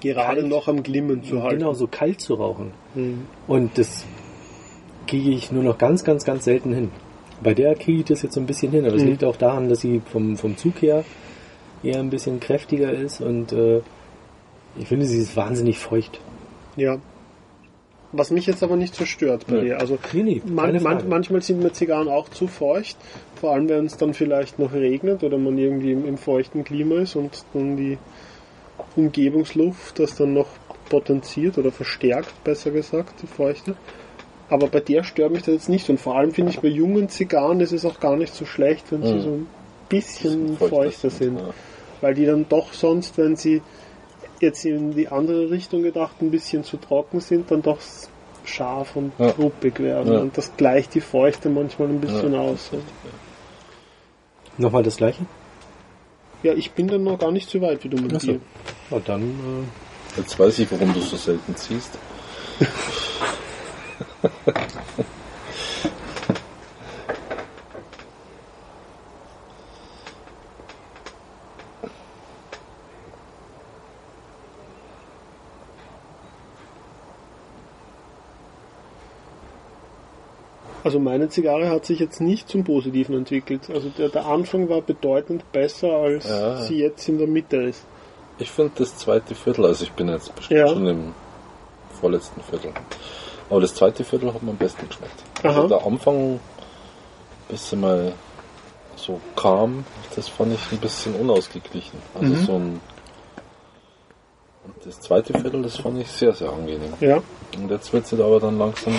Gerade Kalt. noch am Glimmen zu halten. genau so kalt zu rauchen. Mhm. Und das kriege ich nur noch ganz, ganz, ganz selten hin. Bei der kriege ich das jetzt so ein bisschen hin, aber es Mhm. liegt auch daran, dass sie vom, vom Zug her eher ein bisschen kräftiger ist und äh, ich finde, sie ist wahnsinnig feucht. Ja. Was mich jetzt aber nicht so stört bei Nee. dir. Also Nee, nee, man, man, manchmal sind mir Zigarren auch zu feucht. Vor allem, wenn es dann vielleicht noch regnet oder man irgendwie im, im feuchten Klima ist und dann die Umgebungsluft das dann noch potenziert oder verstärkt, besser gesagt, die Feuchte. Aber bei der stört mich das jetzt nicht. Und vor allem finde ich bei jungen Zigarren ist es auch gar nicht so schlecht, wenn sie Mhm. so ein bisschen Feuchter feuchter sind. Ja. Weil die dann doch sonst, wenn sie jetzt in die andere Richtung gedacht ein bisschen zu trocken sind, dann doch scharf und Ja. ruppig werden. Ja. Und das gleicht die Feuchte manchmal ein bisschen Ja. aus. Nochmal das gleiche? Ja, ich bin dann noch gar nicht so weit wie du mit Ach so. dir. Na dann, äh, Jetzt weiß ich, warum du so selten ziehst. Also meine Zigarre hat sich jetzt nicht zum Positiven entwickelt. Also der, der Anfang war bedeutend besser, als Ja. sie jetzt in der Mitte ist. Ich finde das zweite Viertel, also ich bin jetzt bestimmt Ja. schon im vorletzten Viertel. Aber das zweite Viertel hat mir am besten geschmeckt. Aha. Also der Anfang, bisschen mal so kam, das fand ich ein bisschen unausgeglichen. Also Mhm. so ein. Und das zweite Viertel, das fand ich sehr, sehr angenehm. Ja, Und jetzt wird es aber dann langsam.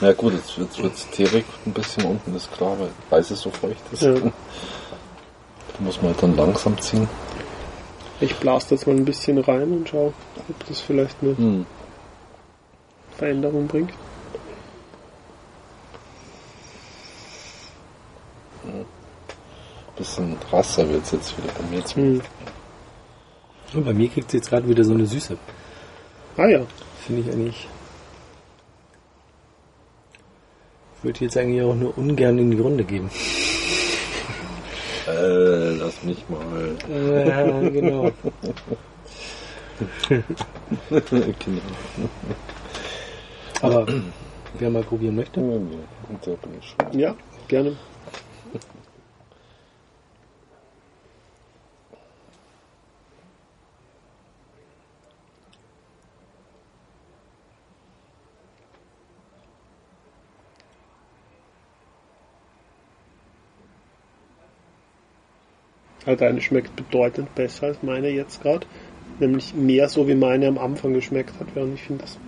Na gut, jetzt wird es teerig ein bisschen unten, ist klar, weil, es so feucht ist. Ja. Da muss man halt dann langsam ziehen. ich blase jetzt mal ein bisschen rein und schau, ob das vielleicht eine Hm. Veränderung bringt. Bisschen rasser wird es jetzt wieder bei mir zu. Hm. und bei mir kriegt sie jetzt gerade wieder so eine Süße. Ah ja, Finde ich eigentlich. Ich würde jetzt eigentlich auch nur ungern in die Runde geben. Äh, lass mich mal. Ja, genau. genau. Aber wer mal probieren möchte. Ja, gerne. Also deine schmeckt bedeutend besser als meine jetzt gerade. Nämlich mehr so wie meine am Anfang geschmeckt hat, während ich finde, dass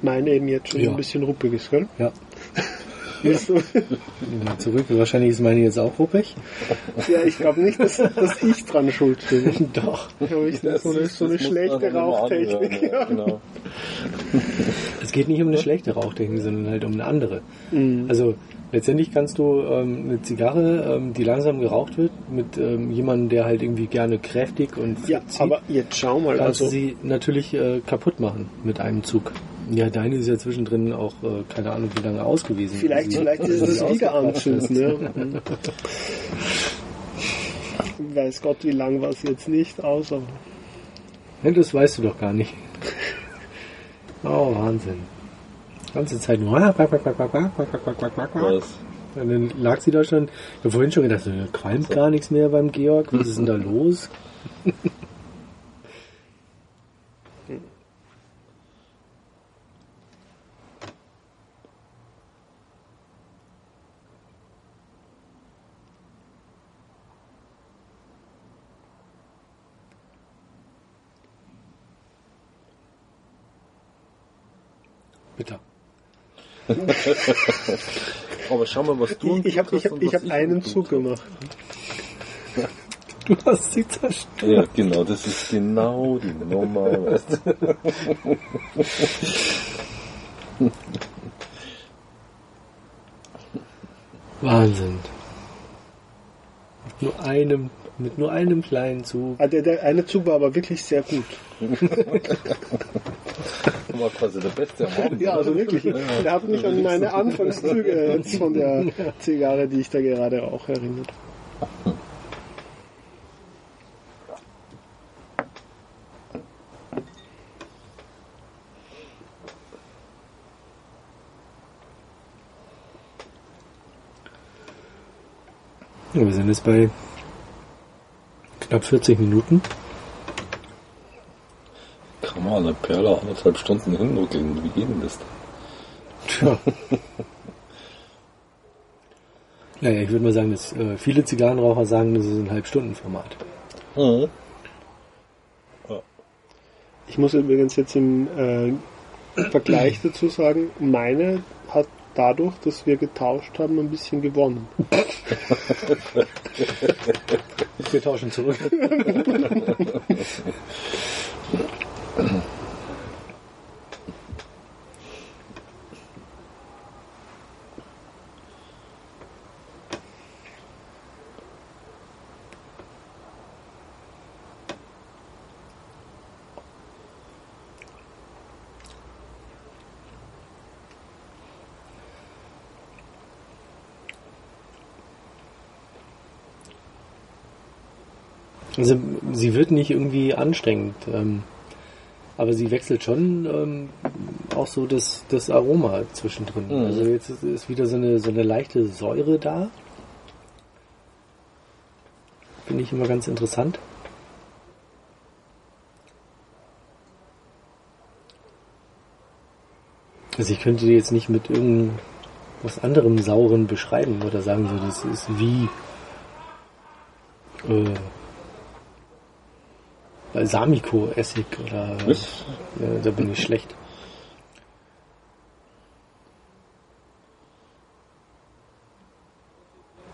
meine eben jetzt schon Ja. ein bisschen ruppig ist, gell? Ja. Ist so- Mal zurück. Wahrscheinlich ist meine jetzt auch ruppig. ja, ich glaube nicht, dass, dass ich dran schuld bin. Doch. Habe ich so eine, so eine Das muss man schlechte Rauchtechnik. Ja, genau. Es geht nicht um eine schlechte Rauchtechnik, sondern halt um eine andere. Mhm. Also letztendlich kannst du ähm, eine Zigarre, ähm, die langsam geraucht wird, mit ähm, jemandem, der halt irgendwie gerne kräftig und Ja, zieht, aber jetzt schau mal, kannst also du sie natürlich äh, kaputt machen mit einem Zug. Ja, deine ist ja zwischendrin auch, äh, keine Ahnung, wie lange ausgewiesen. vielleicht, Also, vielleicht ist dass es das wieder ausgequatscht anzünden. ist. Ja. Weiß Gott, wie lang war es jetzt nicht aus, aber Ja, das weißt du doch gar nicht. Oh, Wahnsinn. Die ganze Zeit nur. Und Was? dann lag sie da schon. Ich habe vorhin schon gedacht, äh, qualmt gar nichts mehr beim Georg. Was ist denn da los? Bitte. Aber schau mal, was du ich, ich habe ich hab, ich hab einen Zug gemacht. Du hast sie zerstört. Ja, genau, das ist genau die Nummer. Weißt du? Wahnsinn. Mit nur einem, mit nur einem kleinen Zug. Ah, der, der eine Zug war aber wirklich sehr gut. Das war quasi der Beste am Abend. Ja, also wirklich. Der hat mich an meine Anfangszüge jetzt von der Zigarre, die ich da gerade auch erinnert. Ja, wir sind jetzt bei knapp 40 Minuten. Kann man eine Perle anderthalb Stunden hinnuckeln. Wie geht denn das? Tja. Naja, ich würde mal sagen, dass äh, viele Zigarrenraucher sagen, das ist ein Halbstundenformat. Mhm. Ich muss übrigens jetzt im äh, Vergleich dazu sagen, meine dadurch, dass wir getauscht haben, ein bisschen gewonnen. Wir tauschen zurück. Also sie wird nicht irgendwie anstrengend, ähm, aber sie wechselt schon ähm, auch so das, das Aroma zwischendrin. Mhm. Also jetzt ist, ist wieder so eine, so eine leichte Säure da. Finde ich immer ganz interessant. Also ich könnte die jetzt nicht mit irgendwas anderem Sauren beschreiben oder sagen so, das ist wie äh, Balsamico-Essig oder Was? ja, da bin ich schlecht.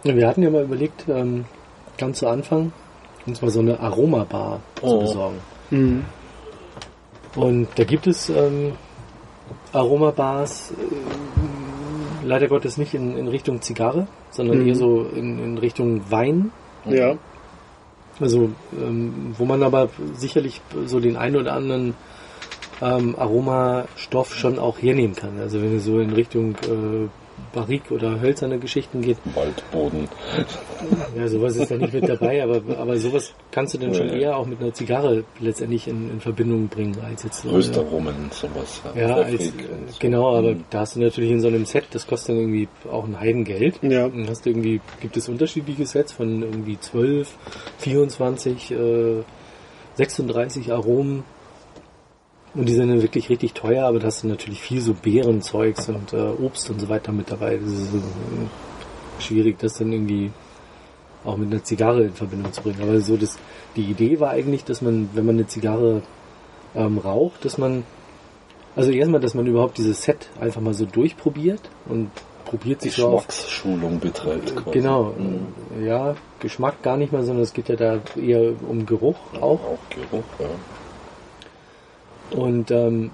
Wir hatten ja mal überlegt, ähm, ganz zu Anfang, uns mal so eine Aromabar zu Oh. besorgen. Mhm. Und da gibt es ähm, Aromabars, äh, leider Gottes nicht in, in Richtung Zigarre, sondern Mhm. eher so in, in Richtung Wein. Ja. Also, ähm, wo man aber sicherlich so den einen oder anderen ähm, Aromastoff schon auch hernehmen kann. Also wenn es so in Richtung äh, Barrik oder hölzerne Geschichten geht, Waldboden. ja, sowas ist da nicht mit dabei, aber, aber sowas kannst du dann schon Ja. eher auch mit einer Zigarre letztendlich in, in Verbindung bringen, als jetzt Röstaromen, sowas. Ja, als, genau, aber Mhm. da hast du natürlich in so einem Set, das kostet dann irgendwie auch ein Heidengeld. Ja. Dann hast du irgendwie, gibt es unterschiedliche Sets von irgendwie 12, 24, äh, 36 Aromen. Und die sind dann wirklich richtig teuer, aber da hast du natürlich viel so Beerenzeugs und äh, Obst und so weiter mit dabei. Das ist äh, schwierig, das dann irgendwie auch mit einer Zigarre in Verbindung zu bringen. Aber so das, die Idee war eigentlich, dass man, wenn man eine Zigarre ähm, raucht, dass man also erstmal, dass man überhaupt dieses Set einfach mal so durchprobiert und probiert sich so. Geschmacksschulung betreibt quasi. Genau, Mhm. äh, ja, Geschmack gar nicht mal, sondern es geht ja da eher um Geruch auch. Auch Geruch, ja. Und ähm,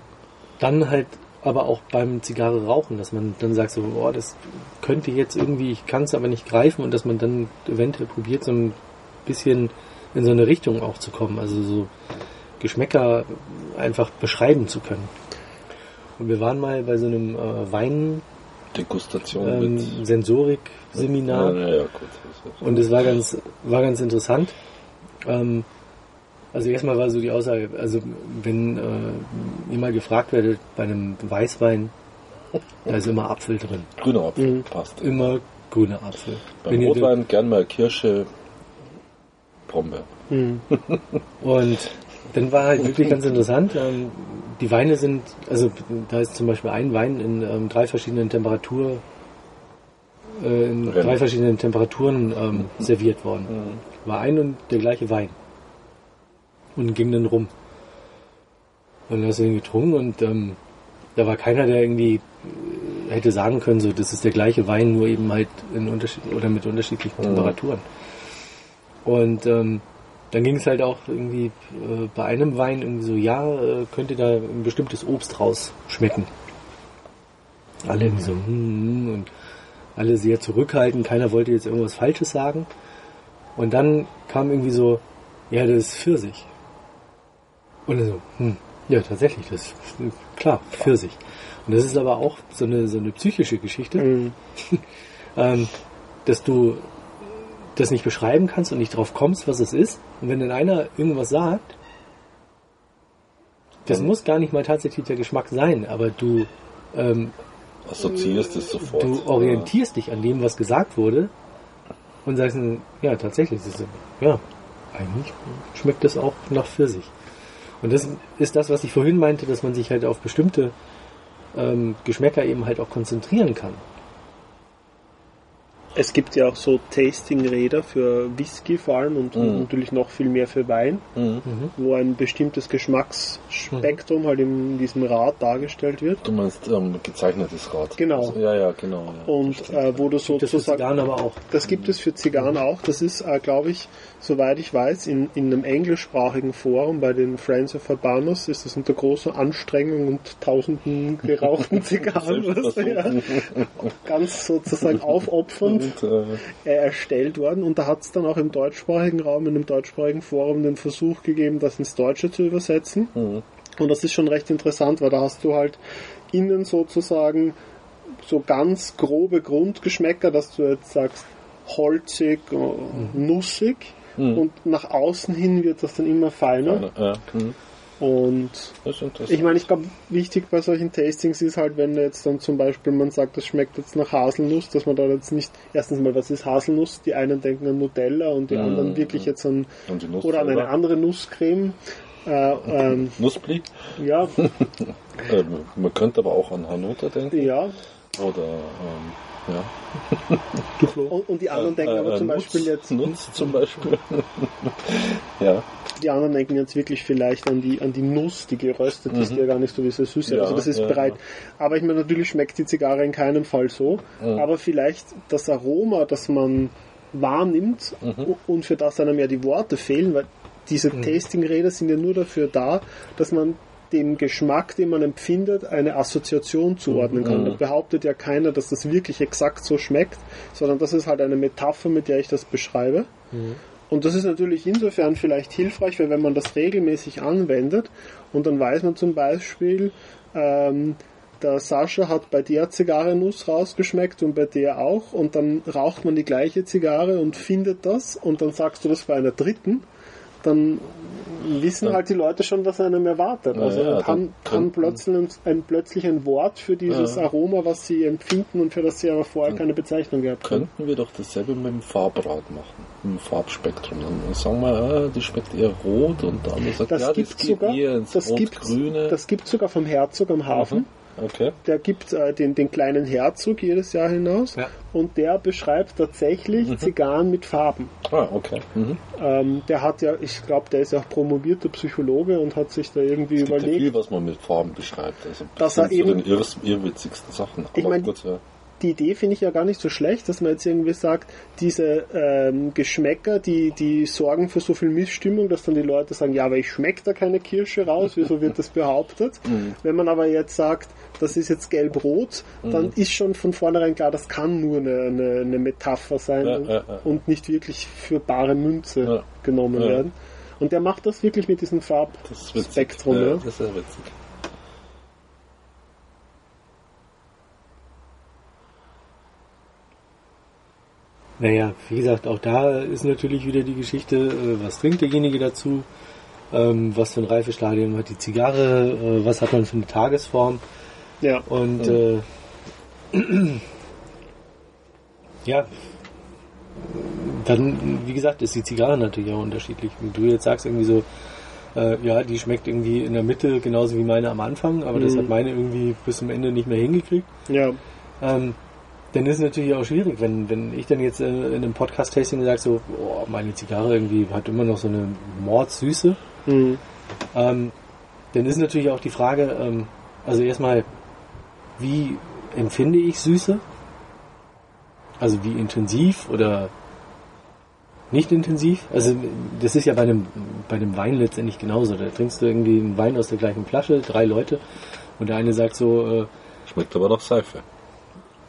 dann halt aber auch beim Zigarre rauchen, dass man dann sagt so, oh, das könnte jetzt irgendwie, ich kann es aber nicht greifen und dass man dann eventuell probiert, so ein bisschen in so eine Richtung auch zu kommen, also so Geschmäcker einfach beschreiben zu können. Und wir waren mal bei so einem äh, Wein Degustation ähm, mit. Sensorik-Seminar Ja, ja, gut. und es war ganz, war ganz interessant. Ähm, also erstmal war so die Aussage, also wenn äh, ihr mal gefragt werdet bei einem Weißwein, da ist immer Apfel drin. Grüner Apfel, Mhm. passt. Immer grüner Apfel. Beim Wenn Rotwein gern mal Kirsche, Brombeer. Mhm. Und dann war halt wirklich ganz interessant. Ähm, die Weine sind, also da ist zum Beispiel ein Wein in ähm, drei verschiedenen Temperatur, äh, in Rennen. drei verschiedenen Temperaturen ähm, serviert worden. War ein und der gleiche Wein. Und ging dann rum. Und dann hast du den getrunken und ähm, da war keiner, der irgendwie äh, hätte sagen können, so das ist der gleiche Wein, nur eben halt in Unterschied oder mit unterschiedlichen Mhm. Temperaturen. Und ähm, dann ging es halt auch irgendwie äh, bei einem Wein irgendwie so, ja, äh, könnte da ein bestimmtes Obst rausschmecken. Alle irgendwie so, hm, hm, und alle sehr zurückhaltend, keiner wollte jetzt irgendwas Falsches sagen. Und dann kam irgendwie so, ja, das ist Pfirsich. Und so, hm, ja, tatsächlich, das ist klar, Pfirsich. Und das ist aber auch so eine, so eine psychische Geschichte, Mhm. ähm, dass du das nicht beschreiben kannst und nicht drauf kommst, was es ist. Und wenn dann einer irgendwas sagt, das Dann- muss gar nicht mal tatsächlich der Geschmack sein, aber du, ähm, Assoziierst es sofort. du orientierst dich an dem, was gesagt wurde und sagst, ja, tatsächlich, ist, ja, eigentlich schmeckt das auch nach Pfirsich. Und das ist das, was ich vorhin meinte, dass man sich halt auf bestimmte ähm, Geschmäcker eben halt auch konzentrieren kann. Es gibt ja auch so Tasting-Räder für Whisky vor allem und Mhm. natürlich noch viel mehr für Wein, Mhm. wo ein bestimmtes Geschmacksspektrum halt in diesem Rad dargestellt wird. Du meinst ähm, gezeichnetes Rad. Genau. Also, ja, ja, genau. Ja, Und äh, wo du Das für sozusagen Zigarren aber auch. Das gibt es für Zigarren auch. Das ist, äh, glaube ich, soweit ich weiß, in, in einem englischsprachigen Forum bei den Friends of Habanos ist das unter großer Anstrengung und tausenden gerauchten Zigarren was, ja, ganz sozusagen aufopfernd Und, äh, erstellt worden. Und da hat es dann auch im deutschsprachigen Raum, in einem deutschsprachigen Forum den Versuch gegeben, das ins Deutsche zu übersetzen. mhm. Und das ist schon recht interessant, weil da hast du halt innen sozusagen so ganz grobe Grundgeschmäcker, dass du jetzt sagst, holzig, äh, nussig. Mhm. Und nach außen hin wird das dann immer feiner. ja, mhm. Und ich meine, ich glaube, wichtig bei solchen Tastings ist halt, wenn jetzt dann zum Beispiel man sagt, das schmeckt jetzt nach Haselnuss, dass man da jetzt nicht, erstens mal, was ist Haselnuss? Die einen denken an Nutella und die Mhm. anderen wirklich jetzt an, oder an eine andere Nusscreme. Äh, ähm, Nussbli. ja, Äh, man könnte aber auch an Hanuta denken. ja. Oder ähm, ja. Und, und die anderen denken Äh, aber äh, zum Nutz, Beispiel jetzt, Nutz zum Beispiel. ja. die anderen denken jetzt wirklich vielleicht an die, an die Nuss, die geröstet ist, die ja gar nicht so diese Süße. Mhm. Ja, also das ist ja, bereit. ja. Aber ich meine, natürlich schmeckt die Zigarre in keinem Fall so. Mhm. Aber vielleicht das Aroma, das man wahrnimmt Mhm. und für das einem ja die Worte fehlen, weil diese Tasting-Räder sind ja nur dafür da, dass man dem Geschmack, den man empfindet, eine Assoziation zuordnen kann. Mhm. Da behauptet ja keiner, dass das wirklich exakt so schmeckt, sondern das ist halt eine Metapher, mit der ich das beschreibe. Und das ist natürlich insofern vielleicht hilfreich, weil wenn man das regelmäßig anwendet und dann weiß man zum Beispiel, ähm, der Sascha hat bei der Zigarre Nuss rausgeschmeckt und bei der auch und dann raucht man die gleiche Zigarre und findet das und dann sagst du das bei einer dritten, dann wissen Dann- halt die Leute schon, was einem erwartet. Also ja, dann kann könnten- plötzlich ein, ein, plötzlich ein Wort für dieses Ja. Aroma, was sie empfinden und für das sie aber vorher keine Bezeichnung gehabt haben. Könnten wir doch dasselbe mit dem Farbrad machen, mit dem Farbspektrum. Dann sagen wir, ah, die schmeckt eher rot und der andere sagt, Das ja, gibt das sogar, das gibt, Rot-Grüne. das gibt sogar vom Herzog am Hafen. Okay. Der gibt äh, den, den kleinen Herzog jedes Jahr hinaus Ja. und der beschreibt tatsächlich Mhm. Zigarren mit Farben. Ah, okay. Mhm. Ähm, der hat ja, ich glaube, der ist ja auch promovierter Psychologe und hat sich da irgendwie Es gibt ja überlegt, viel, was man mit Farben beschreibt. Also Dass er eben- den irrs, irrwitzigsten Sachen. Ich Aber mein, gut, ja. die Idee finde ich ja gar nicht so schlecht, dass man jetzt irgendwie sagt, diese ähm, Geschmäcker, die, die sorgen für so viel Missstimmung, dass dann die Leute sagen, ja, aber ich schmecke da keine Kirsche raus, wieso wird das behauptet? Mhm. Wenn man aber jetzt sagt, das ist jetzt gelb-rot, dann ist schon von vornherein klar, das kann nur eine, eine, eine Metapher sein Ja, und, ja, ja. und nicht wirklich für bare Münze Ja. genommen Ja. werden. Und der macht das wirklich mit diesem Das ist witzig. Farbspektrum. ja, Ja. Das ist sehr witzig. Naja, wie gesagt, auch da ist natürlich wieder die Geschichte, äh, was trinkt derjenige dazu, ähm, was für ein Reifestadium hat die Zigarre, äh, was hat man für eine Tagesform Ja. und äh, ja, dann, wie gesagt, ist die Zigarre natürlich auch unterschiedlich. Wenn du jetzt sagst irgendwie so, äh, ja, die schmeckt irgendwie in der Mitte genauso wie meine am Anfang, aber das Mhm. hat meine irgendwie bis zum Ende nicht mehr hingekriegt. ja. Ähm, dann ist es natürlich auch schwierig, wenn, wenn ich dann jetzt äh, in einem Podcast-Tasting sage, so, oh, meine Zigarre irgendwie hat immer noch so eine Mordsüße. Mhm. Ähm, dann ist natürlich auch die Frage, ähm, also erstmal, wie empfinde ich Süße? Also wie intensiv oder nicht intensiv. Also das ist ja bei einem, bei einem Wein letztendlich genauso. Da trinkst du irgendwie einen Wein aus der gleichen Flasche, drei Leute, und der eine sagt so, äh, Schmeckt aber nach Seife.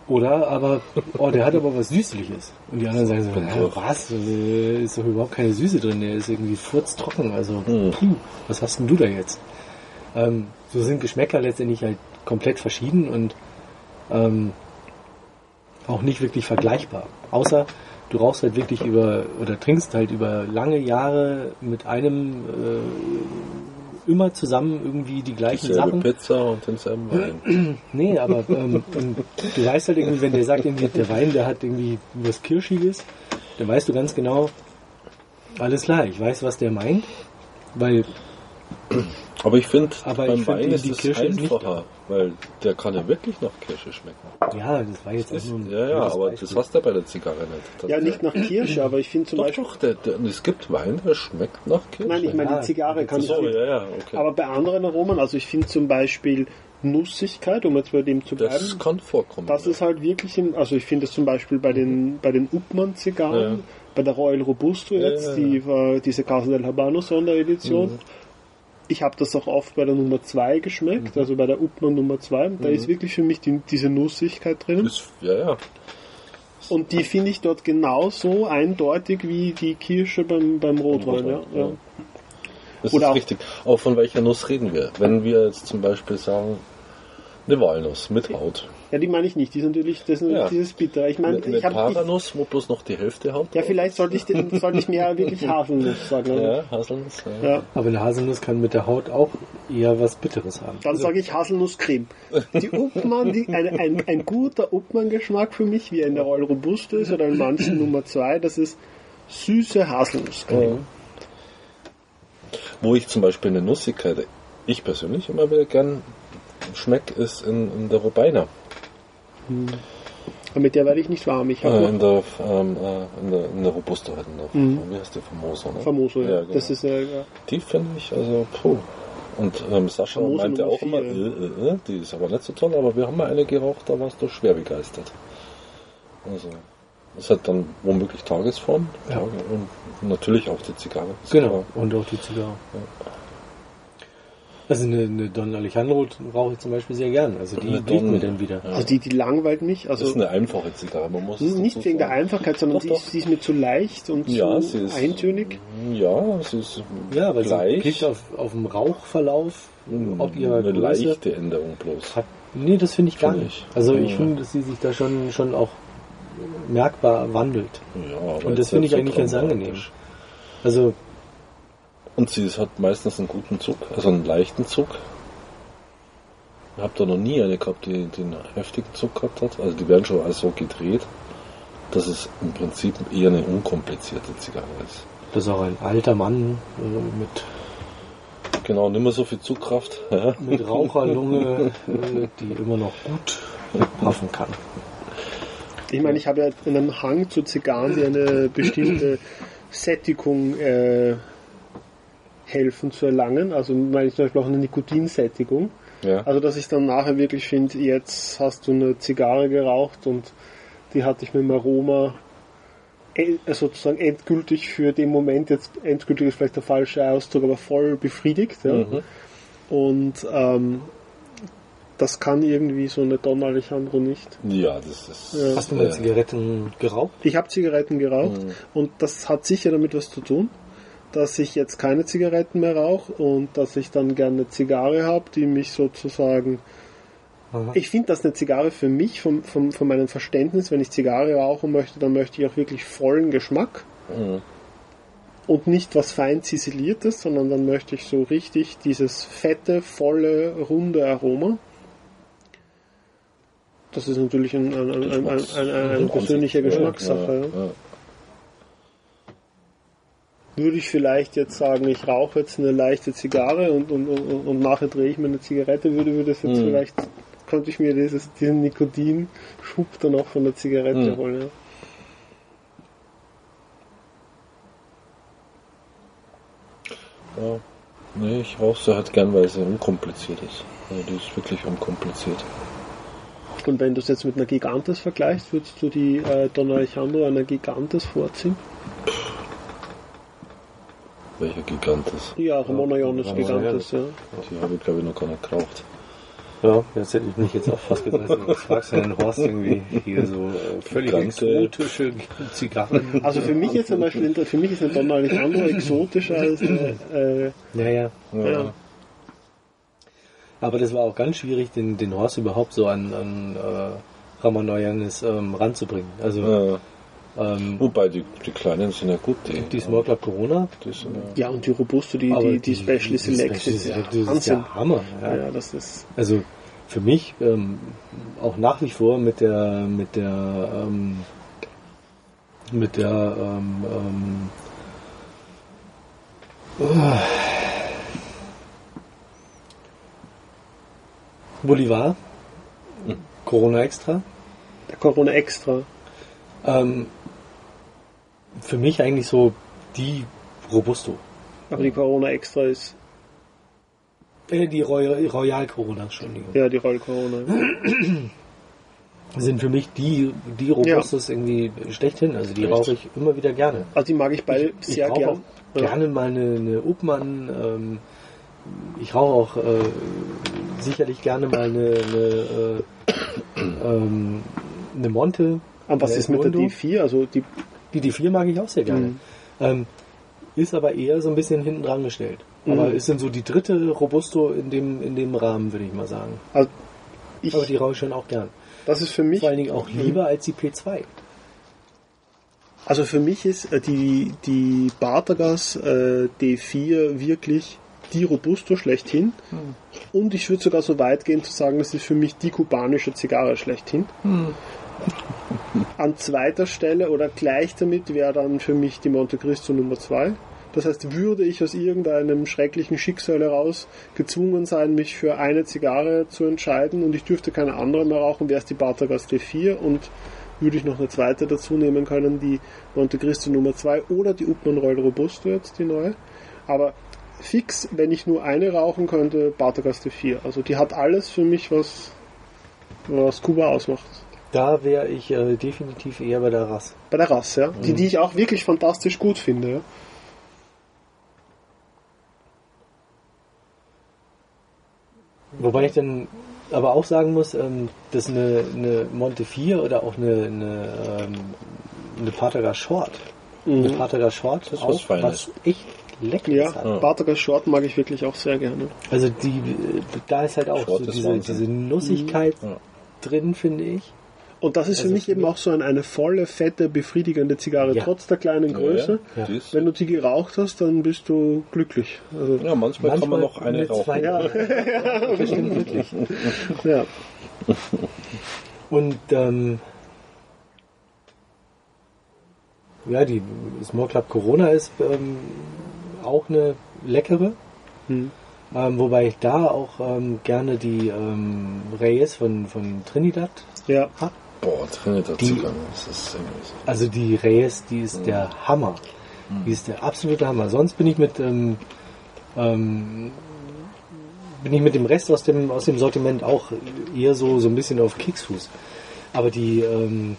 oder aber, oh, der hat aber was Süßliches. Und die anderen sagen so, ja, was? Äh, Ist doch überhaupt keine Süße drin, der ist irgendwie furztrocken. Also, Hm. puh, was hast denn du da jetzt? Ähm, so sind Geschmäcker letztendlich halt komplett verschieden und ähm, auch nicht wirklich vergleichbar. Außer du rauchst halt wirklich über oder trinkst halt über lange Jahre mit einem äh, immer zusammen irgendwie die gleichen Dieselbe Sachen. Pizza und denselben Wein. Nee, aber ähm, du weißt halt irgendwie, wenn der sagt, irgendwie, der Wein, der hat irgendwie was Kirschiges, dann weißt du ganz genau, alles klar, ich weiß, was der meint, weil, Aber ich finde, Aber beim ich find, Wein ist die es Kirsche nicht einfacher, weil der kann ja wirklich nach Kirsche schmecken. ja, das war jetzt Ist, auch nur ein ja, ja, aber Beispiel. das hast du bei der Zigarre nicht. Ja, nicht nach Kirsche, aber ich finde zum Doch, Beispiel. doch, der, der, es gibt Wein, der schmeckt nach Kirsche. Nein, ich meine, Ja, die Zigarre kann ich. so, ja, ja, okay. Aber bei anderen Aromen, also ich finde zum Beispiel Nussigkeit, um jetzt bei dem zu bleiben, das kann vorkommen. das ja. ist halt wirklich, im, also ich finde es zum Beispiel bei den, bei den Uppmann-Zigarren, Ja. bei der Royal Robusto Ja, jetzt, ja, die diese Casa del Habano Sonderedition. Ich habe das auch oft bei der Nummer 2 geschmeckt, also bei der Uppmann Nummer 2. Da ist wirklich für mich die, diese Nussigkeit drin. Ist, ja, ja. Und die finde ich dort genauso eindeutig wie die Kirsche beim, beim Rotwein. Ja, Rotwein, ja. ja. Das Oder ist auch- richtig. Auch von welcher Nuss reden wir? Wenn wir jetzt zum Beispiel sagen, eine Walnuss mit Haut. Ja, die meine ich nicht. Die ist natürlich, das ist natürlich Ja. dieses Bitter. Ich meine, Eine, eine ich habe Paranuss, wo bloß noch die Hälfte Haut Ja, vielleicht sollte ich, den, sollte ich mehr wirklich Haselnuss sagen. Also, Ja, Haselnuss. Ja. ja. aber eine Haselnuss kann mit der Haut auch eher was Bitteres haben. Dann sage ich Haselnusscreme. Die Uppmann, die, ein, ein, ein guter Uppmann-Geschmack für mich, wie er in der Royal Robusto ist oder in manchen Nummer 2, das ist süße Haselnusscreme. Wo ich zum Beispiel eine Nussigkeit, ich persönlich immer wieder gern schmeck, ist in, in der Robina. Aber Mit der werde ich nicht warm. Ich Äh, habe in, der, ähm, äh, in der in der Robusto halt. In der, Mhm. Wie heißt die? Famoso, ne? Famoso, ja. genau. Das ist äh, ja, Die finde ich, also, puh. Und ähm, Sascha Famoso meinte Nummer auch immer, vier. äh, äh, äh, die ist aber nicht so toll, aber wir haben mal eine geraucht, da warst du schwer begeistert. Also, das hat dann womöglich Tagesform Ja. Tage, und natürlich auch die Zigarre. Genau, und auch die Zigarre. Also eine, eine Don Alejandro rauche ich zum Beispiel sehr gern. Also die liegt mir dann wieder. Ja. also die, die langweilt mich. Das Also ist eine einfache Zigarre, man muss nicht wegen der. Einfachkeit, sondern Doch, sie, doch. ist, sie ist mir zu leicht und Ja, zu sie ist eintönig. Ja, sie ist Ja, weil sie gleich. klickt auf, auf dem Rauchverlauf, ob ihrer eine Größe. leichte Änderung bloß. Hat, nee, das finde ich gar Finde nicht. ich. Also ich Ja. finde, dass sie sich da schon, schon auch merkbar wandelt. Ja, aber Und das finde ich eigentlich ganz angenehm. Also Und sie hat meistens einen guten Zug, also einen leichten Zug. Ich habe da noch nie eine gehabt, die, die einen heftigen Zug gehabt hat. Also die werden schon alles so gedreht, dass es im Prinzip eher eine unkomplizierte Zigarre ist. das ist auch ein alter Mann äh, mit, Genau, nicht mehr so viel Zugkraft. Ja. mit Raucherlunge, äh, die immer noch gut puffen kann. Ich meine, ich habe ja einen Hang zu Zigarren, die eine bestimmte Sättigung äh, helfen zu erlangen. Also meine ich zum Beispiel auch eine Nikotinsättigung. Ja. Also dass ich dann nachher wirklich finde, jetzt hast du eine Zigarre geraucht und die hat dich mit dem Aroma äh, sozusagen endgültig für den Moment, jetzt endgültig ist vielleicht der falsche Ausdruck, aber voll befriedigt. Ja? Mhm. Und ähm, das kann irgendwie so eine Don Alejandro nicht. ja, das ist. Ja. Hast du mal äh, Zigaretten geraucht? Ich habe Zigaretten geraucht Mhm. und das hat sicher damit was zu tun, dass ich jetzt keine Zigaretten mehr rauche und dass ich dann gerne eine Zigarre habe, die mich sozusagen. Aha. Ich finde, dass eine Zigarre für mich, vom, vom, von meinem Verständnis, wenn ich Zigarre rauchen möchte, dann möchte ich auch wirklich vollen Geschmack Mhm. und nicht was fein ziseliertes, sondern dann möchte ich so richtig dieses fette, volle, runde Aroma. Das ist natürlich ein, ein, ein, ein, ein, ein, eine persönliche Geschmackssache. Ja, ja. Würde ich vielleicht jetzt sagen, ich rauche jetzt eine leichte Zigarre und, und, und, und nachher drehe ich mir eine Zigarette, würde, würde das jetzt Mhm. vielleicht, könnte ich mir dieses, diesen Nikotin-Schub dann auch von der Zigarette Mhm. holen. Ja. Ja. Nee, ich rauche sie halt gern, weil sie unkompliziert ist. Also die ist wirklich unkompliziert. Und wenn du es jetzt mit einer Gigantes vergleichst, würdest du die äh, Don Alejandro einer Gigantes vorziehen? Welcher Gigantes. Ja, Ramona Ramona Gigantes, ja. Die habe ich glaube ich noch gar nicht geraucht. Ja, jetzt hätte ich mich jetzt auch fast gesagt, was fragst du denn Horst irgendwie hier so äh, völlig Ganze- exotische Zigarren? Also für mich ist zum Beispiel, für mich ist ein Don Alejandro exotischer als äh, Ja, ja. Ja. Ja. Aber das war auch ganz schwierig, den, den Horst überhaupt so an, an äh, Ramanoyanis ähm, ranzubringen. Also Ja. Ähm, Wobei die, die kleinen sind ja gut, die, die Small Club Corona, die sind ja, ja und die Robusto, die, aber die, die Special Select Special ist ja das ist ja Hammer. Ja. Ja, das ist Also für mich ähm, auch nach wie vor mit der mit der ähm, mit der ähm, ähm, oh, Bolivar Corona Extra der Corona Extra. ähm, für mich eigentlich so die Robusto Aber die Corona Extra ist, äh, die Royal, Royal Corona Entschuldigung ja, die Royal Corona. sind für mich die die Robustos irgendwie schlechthin also die rauche ich immer wieder gerne Also die mag ich beide ich sehr rauche gern. auch gerne mal eine, eine Upmann. Ähm, ich rauche auch äh, sicherlich gerne mal eine, eine, äh, ähm, eine Monte. Aber was Ja, ist mit der Mundo. D4? Also die, Die D4 mag ich auch sehr gerne. Mhm. Ähm, ist aber eher so ein bisschen hinten dran gestellt. Aber Mhm. ist dann so die dritte Robusto in dem, in dem Rahmen, würde ich mal sagen. also ich, Aber die rauche ich schon auch gern. das ist für mich, Vor allen Dingen auch lieber als die P2. also für mich ist äh, die, die Bartagas äh, D4 wirklich die Robusto schlechthin. Und ich würde sogar so weit gehen zu sagen, das ist für mich die kubanische Zigarre schlechthin. An zweiter Stelle oder gleich damit wäre dann für mich die Monte Cristo Nummer 2. Das heißt, würde ich aus irgendeinem schrecklichen Schicksal heraus gezwungen sein, mich für eine Zigarre zu entscheiden und ich dürfte keine andere mehr rauchen, wäre es die Bartagas D4 und würde ich noch eine zweite dazu nehmen können, die Monte Cristo Nummer 2 oder die Upmann Royal Robusto jetzt, die neue. Aber fix, wenn ich nur eine rauchen könnte, Bartagas D4. Also die hat alles für mich, was, was Kuba ausmacht. Da wäre ich äh, definitiv eher bei der Rasse. Bei der Rasse, ja. Die, die ich auch wirklich fantastisch gut finde. Ja. Wobei ich dann aber auch sagen muss, ähm, dass eine, eine Monte 4 oder auch eine, eine, ähm, eine Pataga Short, eine Mhm. Pataga Short ist was auch Feines. was echt Leckeres Ja, hat. Bartagas Short mag ich wirklich auch sehr gerne. Also die, da ist halt auch Short so ist diese, Wahnsinn. diese Nussigkeit Ja. drin, finde ich. Und das ist für Also mich für eben mich- auch so ein, eine volle, fette, befriedigende Zigarre, Ja. trotz der kleinen Größe. Ja, Ja. Wenn du die geraucht hast, dann bist du glücklich. Also, ja, manchmal, kann man Manchmal noch eine rauchen. zwei- ja. Und ähm, ja, die Small Club Corona ist ähm, auch eine leckere. Hm. Ähm, wobei ich da auch ähm, gerne die ähm, Reyes von, von Trinidad ja. hab. Boah, Trinidad Die- Zigarren, das ist irgendwie so. Also die Reyes, die ist der Hammer. Die ist der absolute Hammer. Sonst bin ich mit ähm, ähm, bin ich mit dem Rest aus dem aus dem Sortiment auch eher so so ein bisschen auf Keksfuß. Aber die ähm,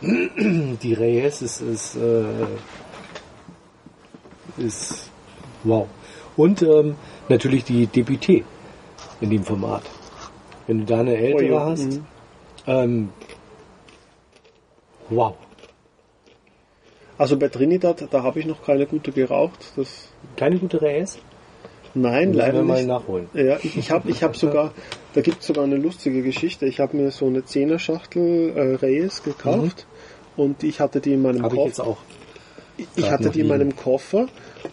die Reyes ist ist, äh, ist wow. Und ähm, natürlich die Deputé in dem Format. Wenn du da eine ältere Oh ja, hast, mhm. ähm, wow. Also bei Trinidad, da habe ich noch keine gute geraucht. Das, Keine gute Reyes? nein, leider nicht. nachholen. Ja, ich, ich habe ich hab sogar, da gibt es sogar eine lustige Geschichte. Ich habe mir so eine Zehner-Schachtel äh, Reyes gekauft und ich hatte die in meinem Habe ich jetzt Koffer. auch. Ich, grad hatte die in meinem Koffer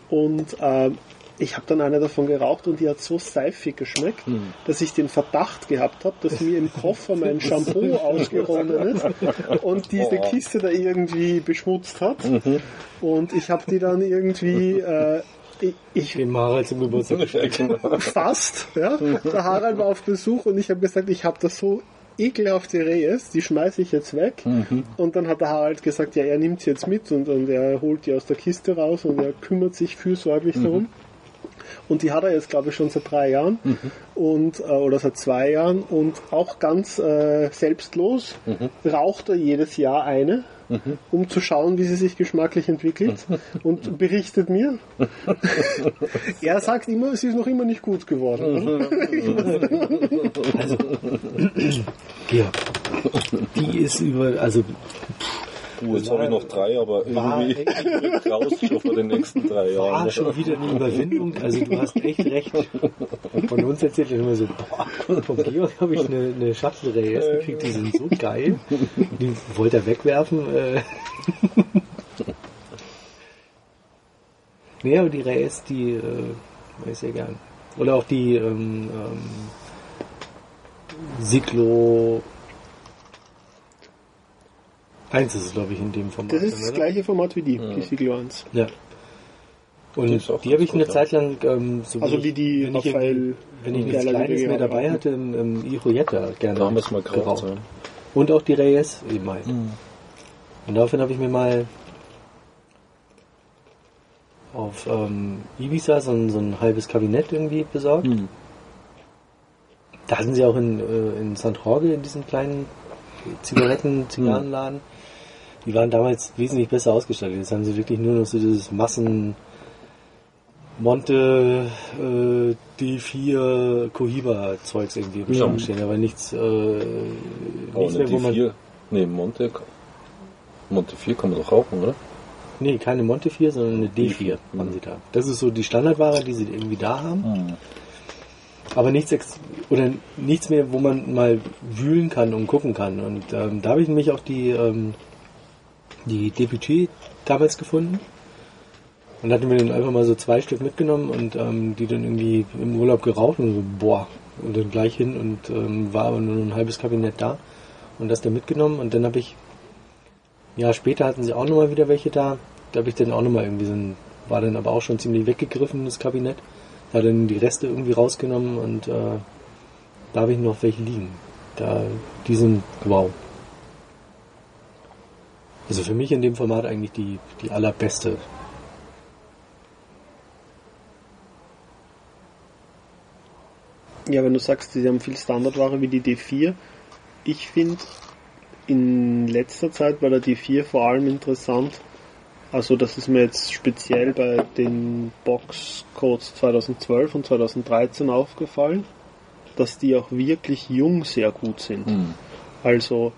und ähm, ich habe dann eine davon geraucht und die hat so seifig geschmeckt, dass ich den Verdacht gehabt habe, dass mir im Koffer mein Shampoo ausgeronnen ist und diese Oh. Kiste da irgendwie beschmutzt hat. Und ich habe die dann irgendwie, äh, ich, ich Dem Harald zum Geburtstag geschenkt. fast, ja. Der Harald war auf Besuch und ich habe gesagt, ich habe das so ekelhafte Reyes, die schmeiße ich jetzt weg. Und dann hat der Harald gesagt, ja, er nimmt sie jetzt mit und, und er holt die aus der Kiste raus und er kümmert sich fürsorglich darum. Und die hat er jetzt, glaube ich, schon seit drei Jahren und, äh, oder seit zwei Jahren und auch ganz äh, selbstlos raucht er jedes Jahr eine, um zu schauen, wie sie sich geschmacklich entwickelt und berichtet mir. er sagt immer, sie ist noch immer nicht gut geworden. Georg, die ist über, also Du, jetzt habe ich noch drei, aber irgendwie raus schon vor den nächsten drei Jahren. war schon wieder eine Überwindung. Also du hast echt recht. Von uns erzählt er immer so, boah, vom Georg habe ich eine, eine Reyes gekriegt, die sind so geil. Die wollte er wegwerfen. Äh. nee, aber die Reyes, die äh, mag ich sehr gern. Oder auch die ähm, ähm, Siglo 1 ist es, glaube ich, in dem Format. Das ist das oder? gleiche Format wie die, die Siglo 1. Ja. Und Die habe ich eine Zeit lang, ähm, so Also ich- wie die wenn ich, Raphael irgendwie- wenn ich nichts Kleines mehr dabei hatte, im, im Iroyetta gerne Da haben wir es mal geraucht. Ja. Und auch die Reyes eben halt. Und daraufhin habe ich mir mal auf ähm, Ibiza so ein, so ein halbes Kabinett irgendwie besorgt. Hm. Da sind sie auch in, äh, in St. Jorge, in diesem kleinen Zigaretten, Zigarrenladen. Die waren damals wesentlich besser ausgestattet. Jetzt haben sie wirklich nur noch so dieses Massen Monte äh, D4 Cohiba Zeugs irgendwie im Ja. Schrank stehen, aber nichts, äh, Oh, nichts mehr, wo man. D4. Nee, Monte. Monte 4 kann man doch rauchen, oder? Nee, keine Monte 4, sondern eine D4 Mhm. haben sie da. Das ist so die Standardware, die sie irgendwie da haben. Aber nichts oder nichts mehr, wo man mal wühlen kann und gucken kann. Und ähm, da habe ich nämlich auch die, ähm, die Deputy damals gefunden. Und hatte mir dann einfach mal so zwei Stück mitgenommen und ähm, die dann irgendwie im Urlaub geraucht und so, boah, und dann gleich hin und ähm, war aber nur ein halbes Kabinett da und das dann mitgenommen und dann habe ich, ja später hatten sie auch nochmal wieder welche da, da habe ich dann auch nochmal irgendwie so ein, war dann aber auch schon ziemlich weggegriffen, das Kabinett, da dann die Reste irgendwie rausgenommen und äh, da habe ich noch welche liegen. Da, die sind wow. Also für mich in dem Format eigentlich die, die allerbeste Ja, wenn du sagst, sie haben viel Standardware wie die D4. Ich finde in letzter Zeit bei der D4 vor allem interessant, also das ist mir jetzt speziell bei den Boxcodes 2012 und 2013 aufgefallen, dass die auch wirklich jung sehr gut sind. Hm. Also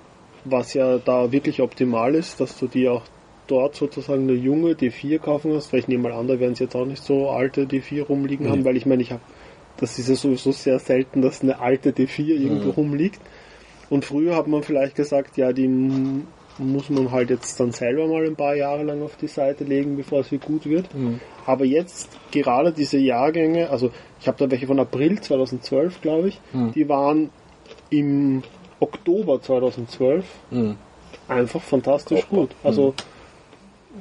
was ja da wirklich optimal ist, dass du die auch dort sozusagen eine junge D4 kaufen hast, weil ich nehme mal an, da werden sie jetzt auch nicht so alte D4 rumliegen Nee. haben, weil ich meine, ich habe, das ist ja sowieso sehr selten, dass eine alte D4 irgendwo rumliegt. Und früher hat man vielleicht gesagt, ja, die muss man halt jetzt dann selber mal ein paar Jahre lang auf die Seite legen, bevor sie gut wird. Aber jetzt gerade diese Jahrgänge, also ich habe da welche von April 2012, glaube ich, die waren im Oktober 2012 Hm. einfach fantastisch Auch gut. Also,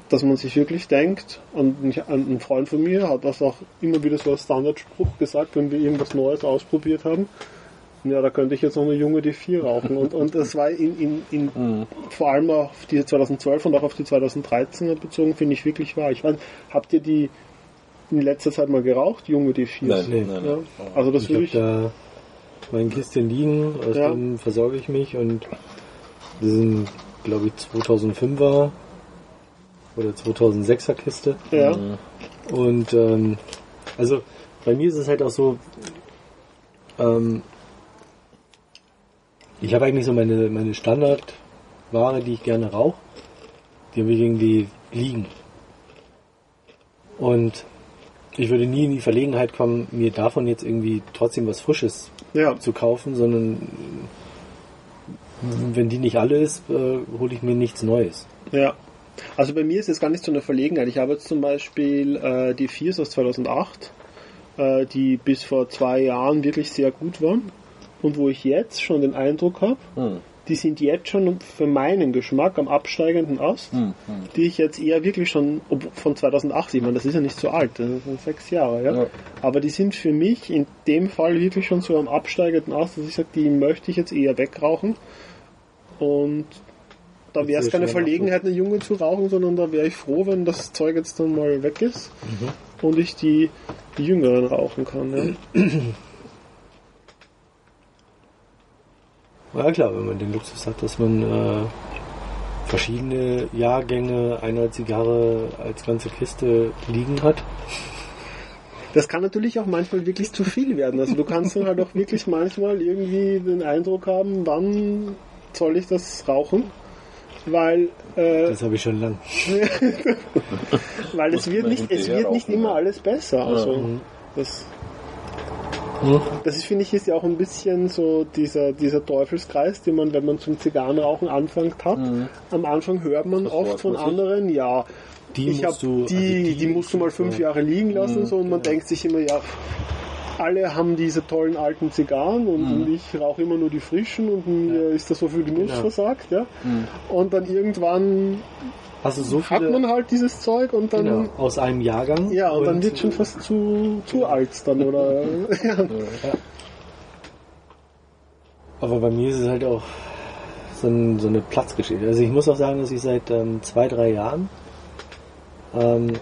dass man sich wirklich denkt, und ein Freund von mir hat das auch immer wieder so als Standardspruch gesagt, wenn wir irgendwas Neues ausprobiert haben. Ja, da könnte ich jetzt noch eine junge D4 rauchen. Und, und das war in, in, in vor allem auf die 2012 und auch auf die 2013er bezogen, finde ich wirklich wahr. Ich meine, habt ihr die in letzter Zeit mal geraucht, junge D4? Nein, Nee. nein, Ja. nein. Also das Ich würde habe ich. da mein Kistchen liegen, aus Ja. dem versorge ich mich und das sind, glaube ich, 2005er oder 2006er Kiste. Ja. Und ähm, also bei mir ist es halt auch so, ähm, ich habe eigentlich so meine, meine Standardware, die ich gerne rauche, die habe ich irgendwie liegen. Und ich würde nie in die Verlegenheit kommen, mir davon jetzt irgendwie trotzdem was Frisches Ja. zu kaufen, sondern wenn die nicht alle ist, äh, hole ich mir nichts Neues. Ja. Also bei mir ist es gar nicht so eine Verlegenheit. Ich habe jetzt zum Beispiel äh, die Viers aus 2008, äh, die bis vor zwei Jahren wirklich sehr gut waren und wo ich jetzt schon den Eindruck habe, Hm. Die sind jetzt schon für meinen Geschmack am absteigenden Ast, Hm. die ich jetzt eher wirklich schon ob- von 2008, ich meine, das ist ja nicht so alt, das sind sechs Jahre, ja? Ja. aber die sind für mich in dem Fall wirklich schon so am absteigenden Ast, dass ich sage, die möchte ich jetzt eher wegrauchen und da wäre es keine Verlegenheit, eine Junge zu rauchen, sondern da wäre ich froh, wenn das Zeug jetzt dann mal weg ist und ich die, die Jüngeren rauchen kann. Ja. Ja klar, wenn man den Luxus hat, dass man äh, verschiedene Jahrgänge einer Zigarre als ganze Kiste liegen hat. Das kann natürlich auch manchmal wirklich zu viel werden. Also du kannst dann halt auch wirklich manchmal irgendwie den Eindruck haben, wann soll ich das rauchen? Weil, äh, Das habe ich schon lang. weil es wird nicht, es wird nicht immer alles besser. Also das, Hm? das ist, finde ich, ist ja auch ein bisschen so dieser, dieser Teufelskreis, den man, wenn man zum Zigarrenrauchen anfängt hat. Am Anfang hört man Das oft von anderen, ja, Die ich hab musst du, die, also die, musst du mal fünf ja. Jahre liegen lassen, Mhm, so, und man denkt sich immer, ja, alle haben diese tollen alten Zigarren und, Mhm. und ich rauche immer nur die frischen und mir ist da so viel Genuss Genau. versagt, ja. Und dann irgendwann du so hat man halt dieses Zeug und dann, genau, aus einem Jahrgang? ja, und, dann wird schon fast zu, zu alt dann, oder, ja. Aber bei mir ist es halt auch so, ein, so eine Platzgeschichte. Also ich muss auch sagen, dass ich seit ähm, zwei, drei Jahren ähm,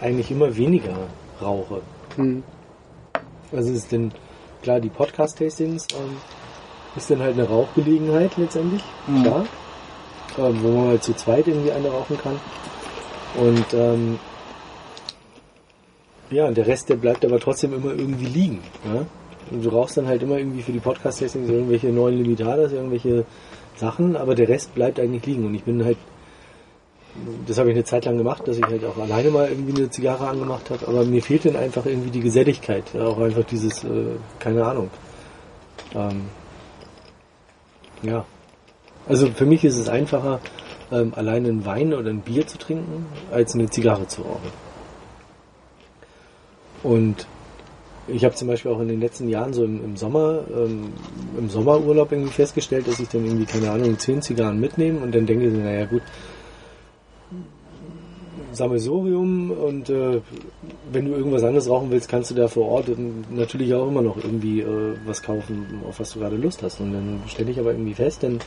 eigentlich immer weniger rauche. Hm. Also ist denn klar, die Podcast-Tastings ähm, ist dann halt eine Rauchgelegenheit letztendlich, Mhm. klar, ähm, wo man halt zu zweit irgendwie eine rauchen kann. Und ähm, ja, und der Rest, der bleibt aber trotzdem immer irgendwie liegen. Ja? Und du rauchst dann halt immer irgendwie für die Podcast-Tastings irgendwelche neuen Limitadas, irgendwelche Sachen, aber der Rest bleibt eigentlich liegen. Und ich bin halt, das habe ich eine Zeit lang gemacht, dass ich halt auch alleine mal irgendwie eine Zigarre angemacht habe, aber mir fehlt dann einfach irgendwie die Geselligkeit. Auch einfach dieses, äh, keine Ahnung. Ähm, ja. Also für mich ist es einfacher, ähm, alleine einen Wein oder ein Bier zu trinken, als eine Zigarre zu rauchen. Und ich habe zum Beispiel auch in den letzten Jahren so im, im Sommer, ähm, im Sommerurlaub irgendwie festgestellt, dass ich dann irgendwie, keine Ahnung, zehn Zigarren mitnehme und dann denke ich, naja gut, Sammelsurium und äh, wenn du irgendwas anderes rauchen willst, kannst du da vor Ort natürlich auch immer noch irgendwie äh, was kaufen, auf was du gerade Lust hast. Und dann stelle ich aber irgendwie fest, denn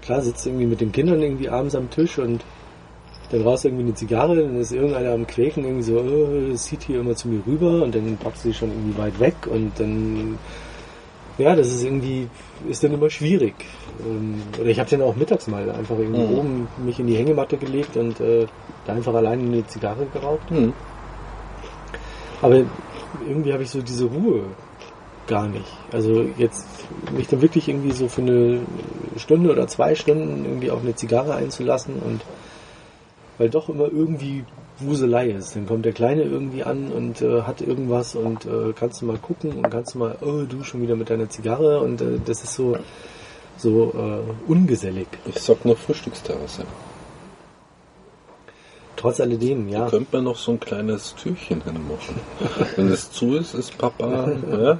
klar sitzt du irgendwie mit den Kindern irgendwie abends am Tisch und dann rauchst du irgendwie eine Zigarre, dann ist irgendeiner am Quäken irgendwie so, äh, es zieht hier immer zu mir rüber und dann packst du sie schon irgendwie weit weg und dann ja, das ist irgendwie, ist dann immer schwierig. Ähm, Oder ich habe dann auch mittags mal einfach irgendwie Mhm. oben mich in die Hängematte gelegt und äh, da einfach alleine eine Zigarre geraucht. Hm. Aber irgendwie habe ich so diese Ruhe gar nicht. Also jetzt mich dann wirklich irgendwie so für eine Stunde oder zwei Stunden irgendwie auf eine Zigarre einzulassen und weil doch immer irgendwie Wuselei ist. Dann kommt der Kleine irgendwie an und äh, hat irgendwas und äh, kannst du mal gucken und kannst du mal, oh, du schon wieder mit deiner Zigarre und äh, das ist so so äh, ungesellig. Ich sag noch Frühstücksterrasse. Trotz alledem, Da ja. könnte man noch so ein kleines Türchen hinmachen. Wenn es zu ist, ist Papa ja,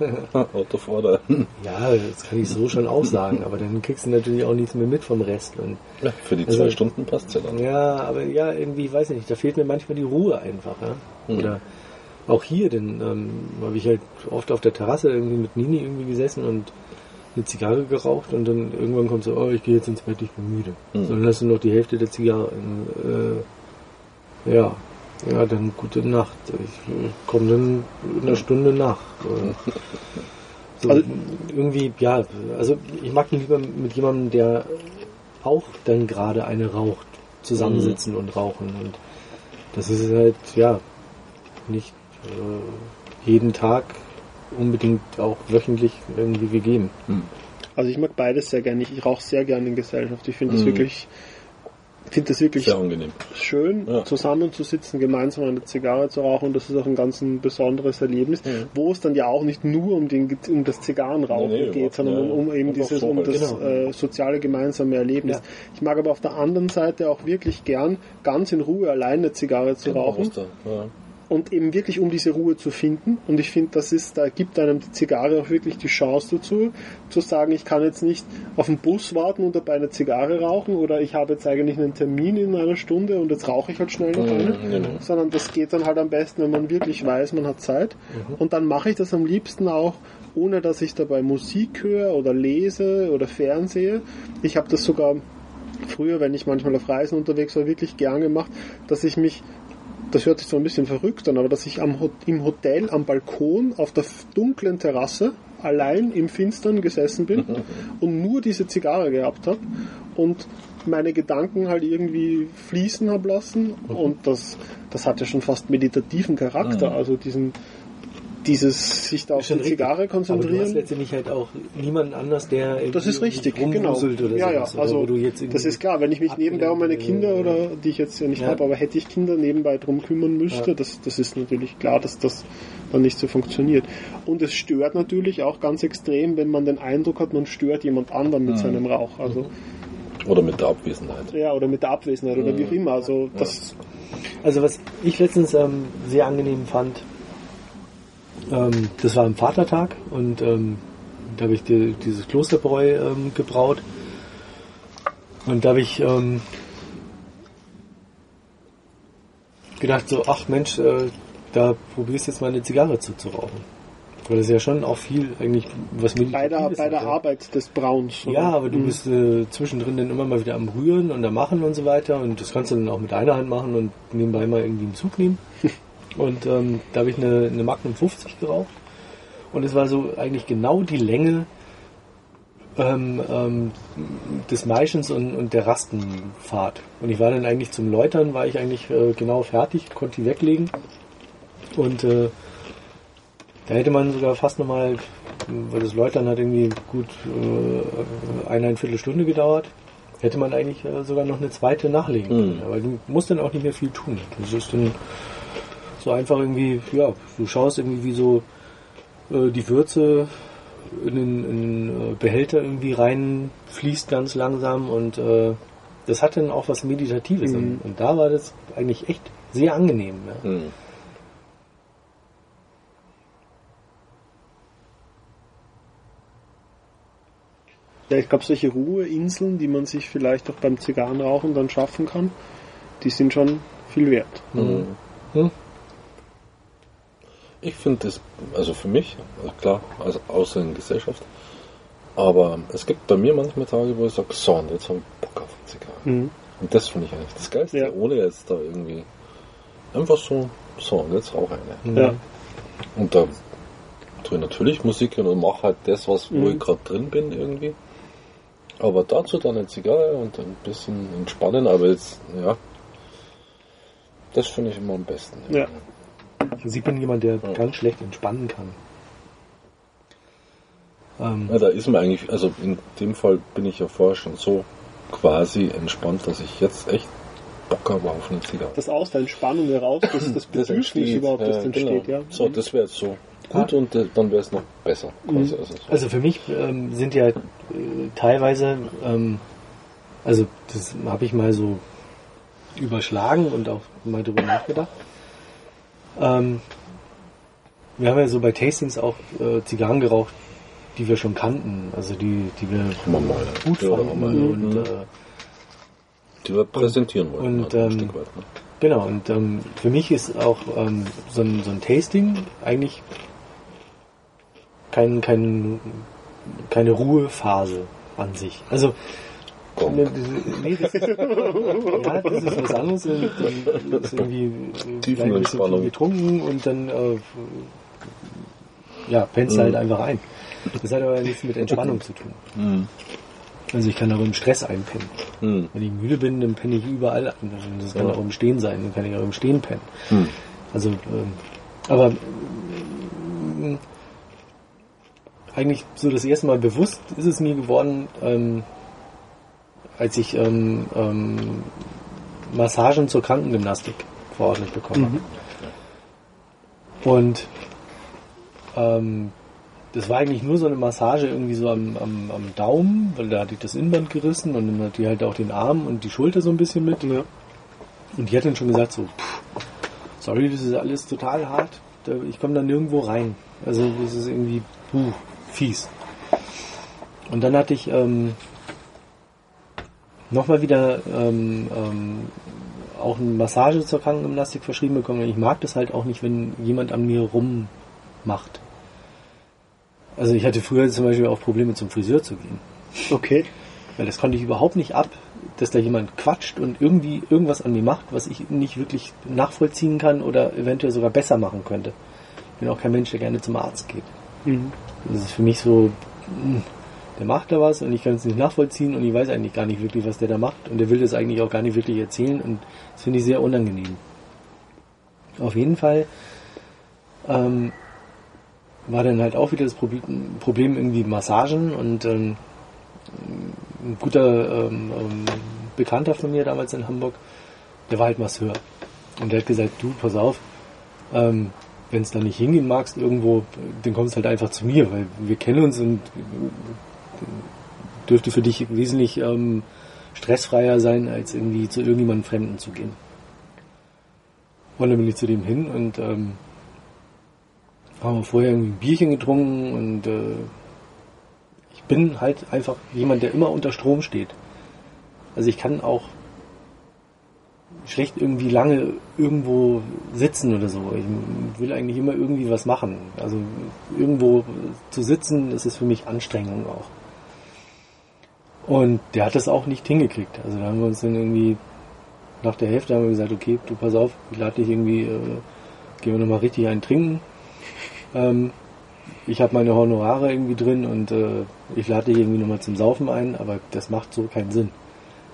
Auto vorder. Ja, das kann ich so schon auch sagen, aber dann kriegst du natürlich auch nichts mehr mit vom Rest. Und Ja, für die Also- zwei Stunden passt ja dann. Ja, aber ja, irgendwie, weiß ich nicht, da fehlt mir manchmal die Ruhe einfach. Ja? Mhm. Oder auch hier, denn ähm, habe ich halt oft auf der Terrasse irgendwie mit Nini irgendwie gesessen und eine Zigarre geraucht und dann irgendwann kommt so, oh, ich gehe jetzt ins Bett, ich bin müde. Mhm. So, dann hast du noch die Hälfte der Zigarre. Äh, ja, ja, dann gute Nacht. Ich äh, komme dann in einer Stunde nach. So, Also- irgendwie, ja, also ich mag lieber mit jemandem, der auch dann gerade eine raucht, zusammensitzen und rauchen. Und das ist halt, ja, nicht äh, jeden Tag unbedingt auch wöchentlich irgendwie gegeben. Also ich mag beides sehr gerne. Ich, ich rauche sehr gerne in Gesellschaft. Ich finde das Mhm. wirklich, finde das wirklich Sehr angenehm. schön, Ja. zusammenzusitzen, gemeinsam eine Zigarre zu rauchen. Und das ist auch ein ganz ein besonderes Erlebnis, Mhm. wo es dann ja auch nicht nur um, den, um das Zigarrenrauchen Nee, nee, geht, sondern nicht. um, um eben dieses, so um halt. das Genau. äh, soziale gemeinsame Erlebnis. Ja. Ich mag aber auf der anderen Seite auch wirklich gern ganz in Ruhe alleine eine Zigarre zu rauchen. ja. Und eben wirklich um diese Ruhe zu finden. Und ich finde, das ist, da gibt einem die Zigarre auch wirklich die Chance dazu, zu sagen, ich kann jetzt nicht auf den Bus warten und dabei eine Zigarre rauchen oder ich habe jetzt eigentlich einen Termin in einer Stunde und jetzt rauche ich halt schnell noch eine, Mhm, genau. sondern das geht dann halt am besten, wenn man wirklich weiß, man hat Zeit. Und dann mache ich das am liebsten auch, ohne dass ich dabei Musik höre oder lese oder fernsehe. Ich habe das sogar früher, wenn ich manchmal auf Reisen unterwegs war, wirklich gern gemacht, dass ich mich, das hört sich so ein bisschen verrückt an, aber dass ich am, im Hotel am Balkon auf der dunklen Terrasse allein im Finstern gesessen bin und nur diese Zigarre gehabt habe und meine Gedanken halt irgendwie fließen habe lassen und das, das hatte schon fast meditativen Charakter, Mhm. also diesen dieses sich da auf die richtig. Zigarre Aber du hast konzentrieren. letztendlich halt auch niemanden anders, der Das ist richtig, genau. Oder ja, ja, oder also das ist klar, wenn ich mich nebenbei um meine Kinder oder die ich jetzt ja nicht Ja. habe, aber hätte ich Kinder nebenbei drum kümmern müsste, Ja. das, das ist natürlich klar, dass das dann nicht so funktioniert. Und es stört natürlich auch ganz extrem, wenn man den Eindruck hat, man stört jemand anderen mit Mhm. seinem Rauch. Also Oder mit der Abwesenheit. ja, oder mit der Abwesenheit oder wie auch immer. Also das Also was ich letztens ähm, sehr angenehm fand, ähm, das war am Vatertag und ähm, da habe ich die, dieses Klosterbräu ähm, gebraut und da habe ich ähm, gedacht so, ach Mensch, äh, da probierst du jetzt mal eine Zigarre zu, zu rauchen. Weil das ist ja schon auch viel eigentlich was bei der, bei der hat. Arbeit des Brauns. oder? Ja, aber du Mhm. bist äh, zwischendrin dann immer mal wieder am Rühren und am Machen und so weiter. Und das kannst du dann auch mit einer Hand machen und nebenbei mal irgendwie einen Zug nehmen. Und ähm, da habe ich eine, eine Magnum 50 geraucht. Und es war so eigentlich genau die Länge ähm, ähm, des Maischens und, und der Rastenfahrt. Und ich war dann eigentlich zum Läutern, war ich eigentlich äh, genau fertig, konnte die weglegen. Und äh, da hätte man sogar fast nochmal, weil das Läutern hat irgendwie gut äh, eineinviertel Stunde gedauert, hätte man eigentlich äh, sogar noch eine zweite nachlegen können. Mhm. Weil du musst dann auch nicht mehr viel tun. Das ist dann so einfach irgendwie, ja, du schaust irgendwie wie so äh, die Würze in den, in den äh, Behälter irgendwie reinfließt ganz langsam und äh, das hat dann auch was Meditatives. Mhm. Und, und da war das eigentlich echt sehr angenehm. Ja. Hm. Ja, ich glaube, solche Ruheinseln, die man sich vielleicht auch beim Zigarrenrauchen dann schaffen kann, die sind schon viel wert. Mhm. Ich finde das, also für mich, also klar, also außer in Gesellschaft, aber es gibt bei mir manchmal Tage, wo ich sage, so, und jetzt habe ich Bock auf eine Zigarre. Mhm. Und das finde ich eigentlich das Geilste, Ja. ohne jetzt da irgendwie einfach so, so, und jetzt rauche ich eine. Ja. Und da tue ich natürlich Musik und mache halt das, was, wo Mhm. ich gerade drin bin irgendwie. Aber dazu dann eine Zigarre und ein bisschen entspannen, aber jetzt, ja, das finde ich immer am besten. Ja. Also ich bin jemand, der Ja. ganz schlecht entspannen kann. Ähm, Ja, da ist mir eigentlich, also in dem Fall bin ich ja vorher schon so quasi entspannt, dass ich jetzt echt Bock habe auf eine Zigarre. Das aus der Entspannung heraus, das, das Bedürfnis überhaupt, das ja, entsteht, genau. ja. So, das wäre jetzt so gut und äh, dann wäre es noch besser. Quasi. Also, so. Also für mich ähm, sind ja äh, teilweise, ähm, also das habe ich mal so überschlagen und auch mal drüber nachgedacht. Ähm, wir haben ja so bei Tastings auch äh, Zigarren geraucht, die wir schon kannten, also die, die wir mal. gut fanden wir. und Mhm. äh, die wir präsentieren wollten. und, halt, ein ähm, Stück weit, ne? Genau, und ähm, für mich ist auch ähm, so, ein, so ein Tasting eigentlich kein, kein, keine Ruhephase an sich. Also, Diese- nee, das ist, ja, das ist was anderes. Und dann ist irgendwie äh, vielleicht ein bisschen viel Tiefenentspannung. getrunken und dann äh, ja, pennst halt Mhm. einfach ein. Das hat aber nichts mit Entspannung zu tun. Mhm. Also ich kann auch im Stress einpennen. Mhm. Wenn ich müde bin, dann penne ich überall ein. Das kann Ja. auch im Stehen sein, dann kann ich auch im Stehen pennen. Mhm. Also, ähm, aber ähm, eigentlich so das erste Mal bewusst ist es mir geworden, ähm, als ich ähm, ähm, Massagen zur Krankengymnastik verordnet bekommen habe. Und ähm, das war eigentlich nur so eine Massage irgendwie so am, am, am Daumen, weil da hatte ich das Innenband gerissen und dann hatte ich halt auch den Arm und die Schulter so ein bisschen mit. Ja. Und die hat dann schon gesagt, so, pff, sorry, das ist alles total hart. Ich komme da nirgendwo rein. Also das ist irgendwie puh, fies. Und dann hatte ich ähm, nochmal wieder ähm, ähm, auch eine Massage zur Krankengymnastik verschrieben bekommen. Ich mag das halt auch nicht, wenn jemand an mir rummacht. Also ich hatte früher zum Beispiel auch Probleme zum Friseur zu gehen. Okay. Weil das konnte ich überhaupt nicht ab, dass da jemand quatscht und irgendwie irgendwas an mir macht, was ich nicht wirklich nachvollziehen kann oder eventuell sogar besser machen könnte. Ich bin auch kein Mensch, der gerne zum Arzt geht. Mhm. Das ist für mich so, mh, der macht da was und ich kann es nicht nachvollziehen und ich weiß eigentlich gar nicht wirklich, was der da macht und der will das eigentlich auch gar nicht wirklich erzählen und das finde ich sehr unangenehm. Auf jeden Fall ähm, war dann halt auch wieder das Problem, irgendwie Massagen und ähm, ein guter ähm, ähm, Bekannter von mir damals in Hamburg, der war halt Masseur. Und der hat gesagt, du, pass auf, ähm, wenn es da nicht hingehen magst irgendwo, dann kommst halt einfach zu mir, weil wir kennen uns und dürfte für dich wesentlich ähm, stressfreier sein, als irgendwie zu irgendjemandem Fremden zu gehen. Und dann bin ich zu dem hin und ähm, haben vorher irgendwie ein Bierchen getrunken und äh, ich bin halt einfach jemand, der immer unter Strom steht. Also ich kann auch schlecht irgendwie lange irgendwo sitzen oder so. Ich will eigentlich immer irgendwie was machen. Also irgendwo zu sitzen, das ist für mich Anstrengung auch. Und der hat das auch nicht hingekriegt. Also da haben wir uns dann irgendwie nach der Hälfte haben wir gesagt, okay, du pass auf, ich lade dich irgendwie, äh, gehen wir nochmal richtig einen trinken. Ähm, ich habe meine Honorare irgendwie drin und äh, ich lade dich irgendwie nochmal zum Saufen ein, aber das macht so keinen Sinn.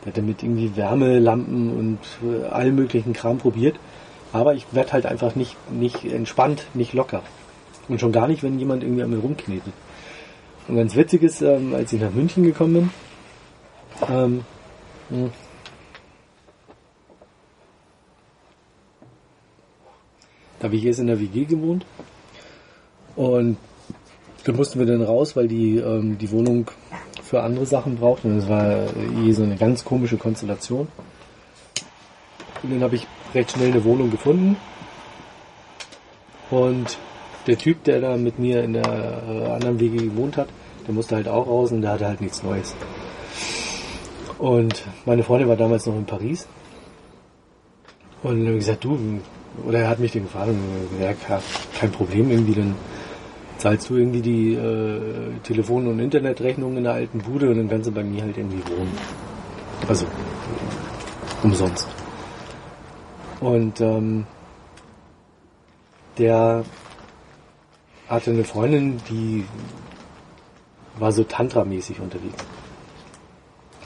Der hat damit irgendwie Wärmelampen und äh, allen möglichen Kram probiert. Aber ich werde halt einfach nicht, nicht entspannt, nicht locker. Und schon gar nicht, wenn jemand irgendwie an mir rumknetet. Und ganz witzig ist, ähm, als ich nach München gekommen bin, ähm, mh, da habe ich erst in der WG gewohnt. Und da mussten wir dann raus, weil die ähm, die Wohnung für andere Sachen braucht. Und das war eh so eine ganz komische Konstellation. Und dann habe ich recht schnell eine Wohnung gefunden. Und der Typ, der da mit mir in der äh, anderen WG gewohnt hat, der musste halt auch raus und der hatte halt nichts Neues. Und meine Freundin war damals noch in Paris. Und dann gesagt, du, oder er hat mich den gefragt und gesagt, ja, kein Problem, irgendwie, dann zahlst du irgendwie die äh, Telefon- und Internetrechnung in der alten Bude und dann kannst du bei mir halt irgendwie wohnen. Also umsonst. Und ähm, der hatte eine Freundin, die war so Tantra-mäßig unterwegs.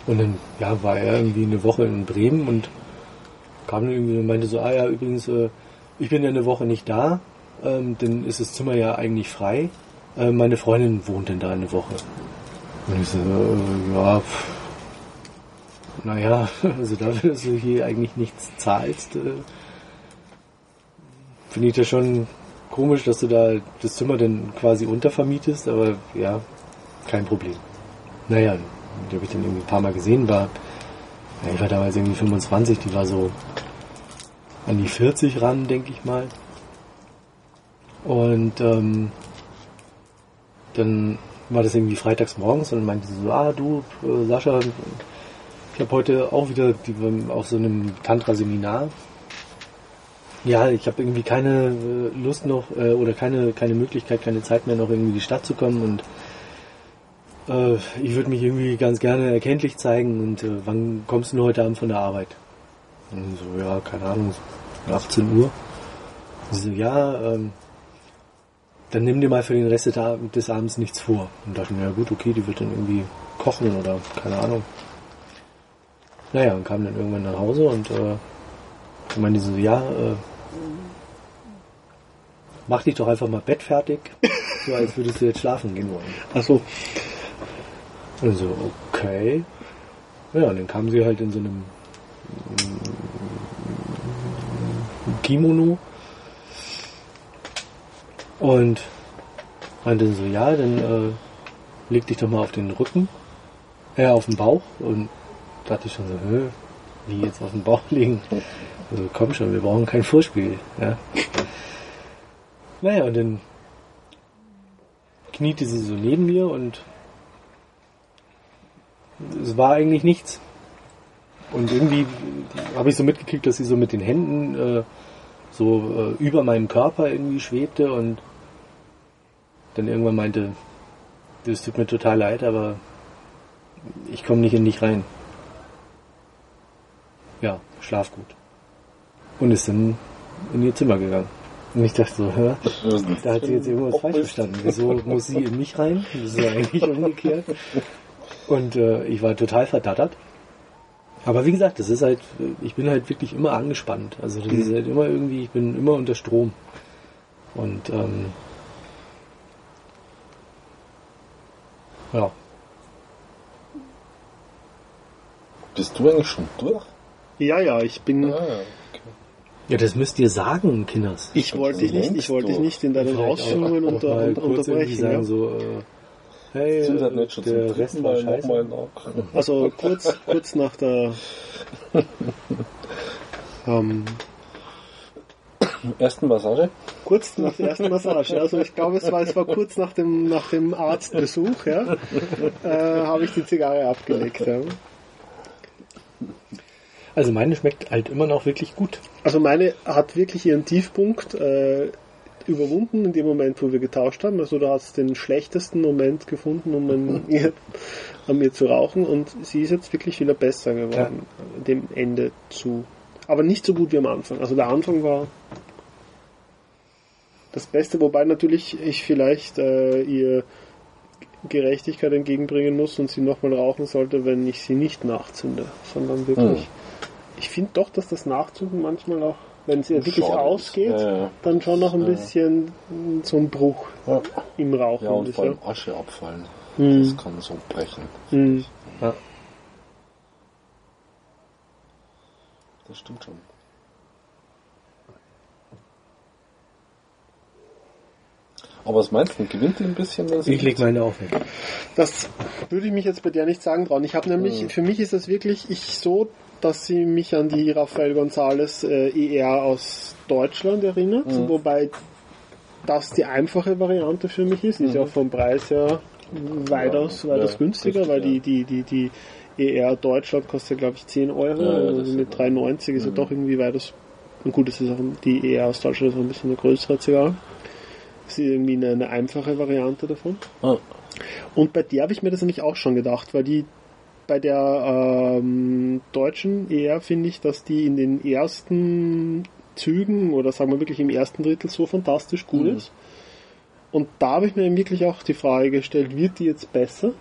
Und dann ja, war er irgendwie eine Woche in Bremen und kam dann irgendwie und meinte so, ah ja, übrigens, äh, ich bin ja eine Woche nicht da, ähm, dann ist das Zimmer ja eigentlich frei. Äh, meine Freundin wohnt denn da eine Woche. Und ich so, äh, ja, pff, naja, also dafür, dass du hier eigentlich nichts zahlst, äh, finde ich das schon komisch, dass du da das Zimmer dann quasi untervermietest, aber ja, kein Problem. Naja, die habe ich dann irgendwie ein paar Mal gesehen, war, ich war damals irgendwie 25, die war so an die 40 ran, denke ich mal. Und ähm, dann war das irgendwie freitags morgens und meinte sie so, ah du, äh, Sascha, ich habe heute auch wieder die, auf so einem Tantra-Seminar. Ja, ich habe irgendwie keine äh, Lust noch äh, oder keine, keine Möglichkeit, keine Zeit mehr noch irgendwie in die Stadt zu kommen und äh, ich würde mich irgendwie ganz gerne erkenntlich zeigen und äh, wann kommst du denn heute Abend von der Arbeit? Und so, ja, keine Ahnung, so 18 Uhr. Und so, ja, ähm, dann nimm dir mal für den Rest des Ab- des Abends nichts vor. Und dachte mir, ja gut, okay, die wird dann irgendwie kochen oder keine Ahnung. Naja, und kam dann irgendwann nach Hause und äh, meinte so, ja, äh, mach dich doch einfach mal Bett fertig, so als würdest du jetzt schlafen gehen wollen. Achso, Und so, okay. Ja, und dann kam sie halt in so einem mm, Kimono und meinte so, ja, dann äh, leg dich doch mal auf den Rücken, äh, auf den Bauch und dachte ich schon so, hä, wie jetzt auf dem Bauch liegen. Also komm schon, wir brauchen kein Vorspiel. Ja. Naja, und dann kniete sie so neben mir und es war eigentlich nichts. Und irgendwie habe ich so mitgekriegt, dass sie so mit den Händen äh, so äh, über meinem Körper irgendwie schwebte und dann irgendwann meinte, das tut mir total leid, aber ich komme nicht in dich rein. Ja, schlaf gut. Und ist dann in ihr Zimmer gegangen. Und ich dachte so, hä, da hat sie jetzt irgendwas falsch verstanden. Wieso muss sie in mich rein? Das ist eigentlich umgekehrt. Und äh, ich war total verdattert. Aber wie gesagt, das ist halt, ich bin halt wirklich immer angespannt. Also das ist halt immer irgendwie, ich bin immer unter Strom. Und ähm, ja, Bist du eigentlich schon durch? Ja, ja, ich bin. Ah, okay. ja, das müsst ihr sagen, Kinders. Ich wollte dich nicht, ich wollte dich nicht in deinen Vielleicht Ausführungen auch- auch unter, unterbrechen. sagen Ja. so, äh, hey, Sind das nicht schon der Rest war Mal scheiße. Also kurz, kurz nach der ähm, Ersten Massage? kurz nach der ersten Massage. Also ich glaube, es war, es war kurz nach dem, nach dem Arztbesuch, ja, äh, habe ich die Zigarre abgelegt. Ja. Also meine schmeckt halt immer noch wirklich gut. Also meine hat wirklich ihren Tiefpunkt äh, überwunden in dem Moment, wo wir getauscht haben. Also du hast den schlechtesten Moment gefunden, um an ihr, an mir zu rauchen und sie ist jetzt wirklich wieder besser geworden, dem Ende zu. Aber nicht so gut wie am Anfang. Also der Anfang war das Beste, wobei natürlich ich vielleicht äh, ihr Gerechtigkeit entgegenbringen muss und sie nochmal rauchen sollte, wenn ich sie nicht nachzünde, sondern wirklich. Hm. Ich finde doch, dass das Nachzünden manchmal auch, wenn es ihr wirklich ausgeht, Ja, ja. dann schon noch ein Ja. bisschen so ein Bruch Ja. im Rauchen Ja, und ist. vor Ja. allem Asche abfallen. Hm. Das kann so brechen. Hm. Ja. Das stimmt schon. Aber was meinst du? Gewinnt die ein bisschen? Sie Ich leg meine auf. Das würde ich mich jetzt bei der nicht sagen trauen. Ich habe nämlich, Hm. für mich ist das wirklich ich so, dass sie mich an die Rafael González äh, ER aus Deutschland erinnert, Mhm. wobei das die einfache Variante für mich ist. Ist ja auch vom Preis her weitaus, Mhm. Ja, weitaus ja, günstiger, richtig, weil die, die, die, die ER Deutschland kostet, glaube ich, 10 Euro. Ja, also mit ja- 3,90 ist ja Mhm. doch irgendwie weitaus. Und gut, das ist auch die ER aus Deutschland ist auch ein bisschen eine größere Zigarre. Das ist irgendwie eine, eine einfache Variante davon. Ah, Und bei der habe ich mir das nämlich auch schon gedacht, weil die bei der ähm, deutschen eher finde ich, dass die in den ersten Zügen oder sagen wir wirklich im ersten Drittel so fantastisch gut Mhm. ist. Und da habe ich mir wirklich auch die Frage gestellt, wird die jetzt besser,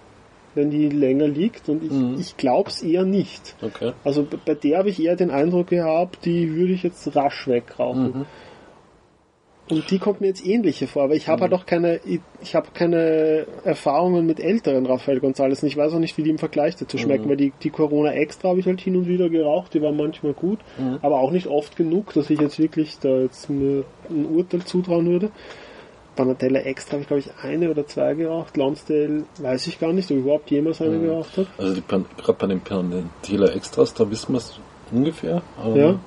wenn die länger liegt? Und ich, Mhm. ich glaube es eher nicht. okay. Also bei der habe ich eher den Eindruck gehabt, die würde ich jetzt rasch wegrauchen. Mhm. Und die kommt mir jetzt ähnliche vor, aber ich habe halt auch keine, ich, habe keine Erfahrungen mit älteren Rafael González. Und ich weiß auch nicht, wie die im Vergleich dazu schmecken, Mhm. weil die, die Corona Extra habe ich halt hin und wieder geraucht, die war manchmal gut, Mhm. aber auch nicht oft genug, dass ich jetzt wirklich da jetzt mir ein Urteil zutrauen würde. Donatella Extra habe ich glaube ich eine oder zwei geraucht, Lonsdale weiß ich gar nicht, ob ich überhaupt jemals eine Mhm. geraucht habe. Also gerade bei den Panentela Extras, da wissen wir es ungefähr. Ja.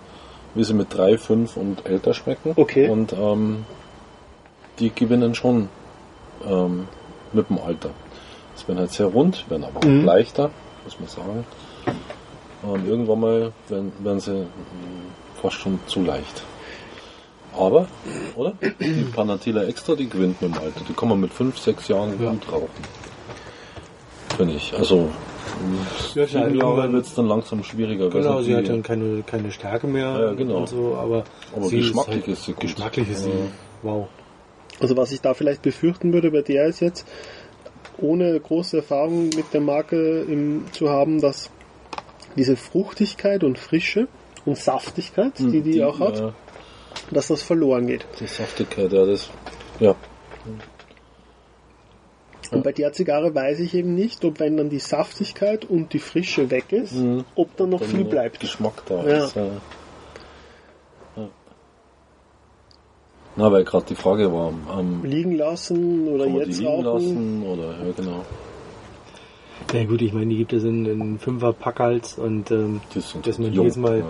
Wie sie mit 3, 5 und älter schmecken. Okay. Und ähm, die gewinnen schon ähm, mit dem Alter. Es werden halt sehr rund, werden aber auch Mhm. leichter, muss man sagen. Und irgendwann mal werden, werden sie mh, fast schon zu leicht. Aber, oder? Die Panatela Extra, die gewinnt mit dem Alter. Die kann man mit 5, 6 Jahren Ja. gut rauchen. Finde ich. Also, Ja, halt Jahre irgendwann- wird es dann langsam schwieriger. Genau, weil sie hat die- dann keine, keine Stärke mehr Ja, genau. und so, aber, Aber sie geschmacklich ist, halt, ist sie gut. Geschmacklich ist sie, Ja. wow. Also was ich da vielleicht befürchten würde bei der ist jetzt, ohne große Erfahrung mit der Marke im, zu haben, dass diese Fruchtigkeit und Frische und Saftigkeit, die die, auch hat, ja, dass das verloren geht. die Saftigkeit, ja, das, ja. Und bei der Zigarre weiß ich eben nicht, ob wenn dann die Saftigkeit und die Frische weg ist, Mhm. ob dann noch Dann viel bleibt. Geschmack da Ja. ist. Ja. Ja. Na, weil gerade die Frage war, ähm, Liegen lassen oder kann man die jetzt liegen rauchen. lassen oder, ja, genau. Ja gut, ich meine, die gibt es in, in Fünfer Packhals und ähm, Das dass man jedes Mal ja.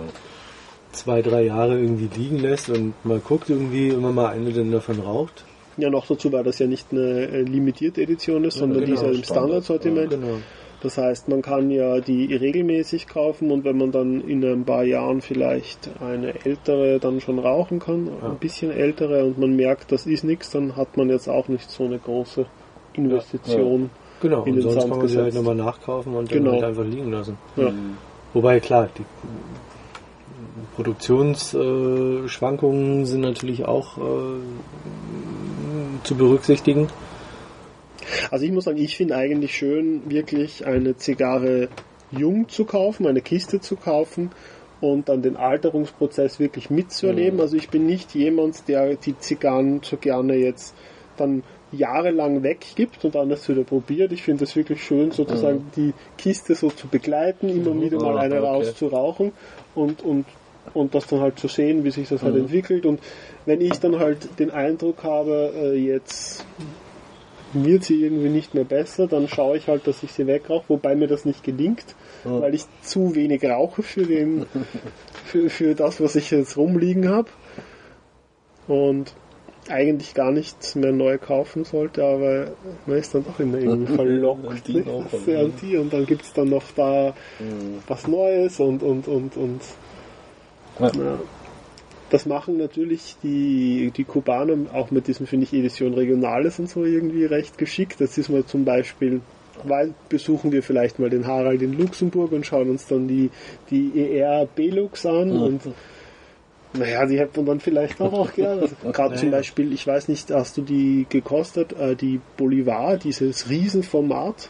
zwei, drei Jahre irgendwie liegen lässt und mal guckt irgendwie immer mal eine denn davon raucht. Ja, noch dazu, weil das ja nicht eine äh, limitierte Edition ist, sondern genau, die ist ja im Standard, Standardsortiment. Genau. Das heißt, man kann ja die regelmäßig kaufen und wenn man dann in ein paar Jahren vielleicht eine ältere dann schon rauchen kann, Ja. ein bisschen ältere und man merkt, das ist nichts, dann hat man jetzt auch nicht so eine große Investition. Genau, In und den sonst Sand kann man sie halt nochmal nachkaufen und dann Genau. halt einfach liegen lassen. Ja. Mhm. Wobei, klar, die Produktionsschwankungen sind natürlich auch äh, zu berücksichtigen. Also ich muss sagen, ich finde eigentlich schön, wirklich eine Zigarre jung zu kaufen, eine Kiste zu kaufen und dann den Alterungsprozess wirklich mitzuerleben. Mhm. Also ich bin nicht jemand, der die Zigarren so gerne jetzt dann jahrelang weggibt und dann das wieder probiert. Ich finde es wirklich schön, sozusagen die Kiste so zu begleiten, immer Mhm. wieder mal Ah, eine okay. rauszurauchen und, und, und das dann halt zu sehen, wie sich das halt Mhm. entwickelt. Und wenn ich dann halt den Eindruck habe, äh, jetzt wird sie irgendwie nicht mehr besser, dann schaue ich halt, dass ich sie wegrauche, wobei mir das nicht gelingt, Ja. weil ich zu wenig rauche für, den, für, für das, was ich jetzt rumliegen habe. Und eigentlich gar nichts mehr neu kaufen sollte, aber man ist dann doch immer irgendwie verlockt. An die und dann gibt es dann noch da Mhm. was Neues und und und und Ja. ja. Das machen natürlich die, die Kubaner auch mit diesem, finde ich, Edition Regionales und so irgendwie recht geschickt. Das ist mal zum Beispiel, weil besuchen wir vielleicht mal den Harald in Luxemburg und schauen uns dann die, die ER Belux an Mhm. und naja, die hätte man dann vielleicht auch, auch gerne. Also, Gerade zum. Beispiel, ich weiß nicht, hast du die gekostet, äh, die Bolivar, dieses Riesenformat,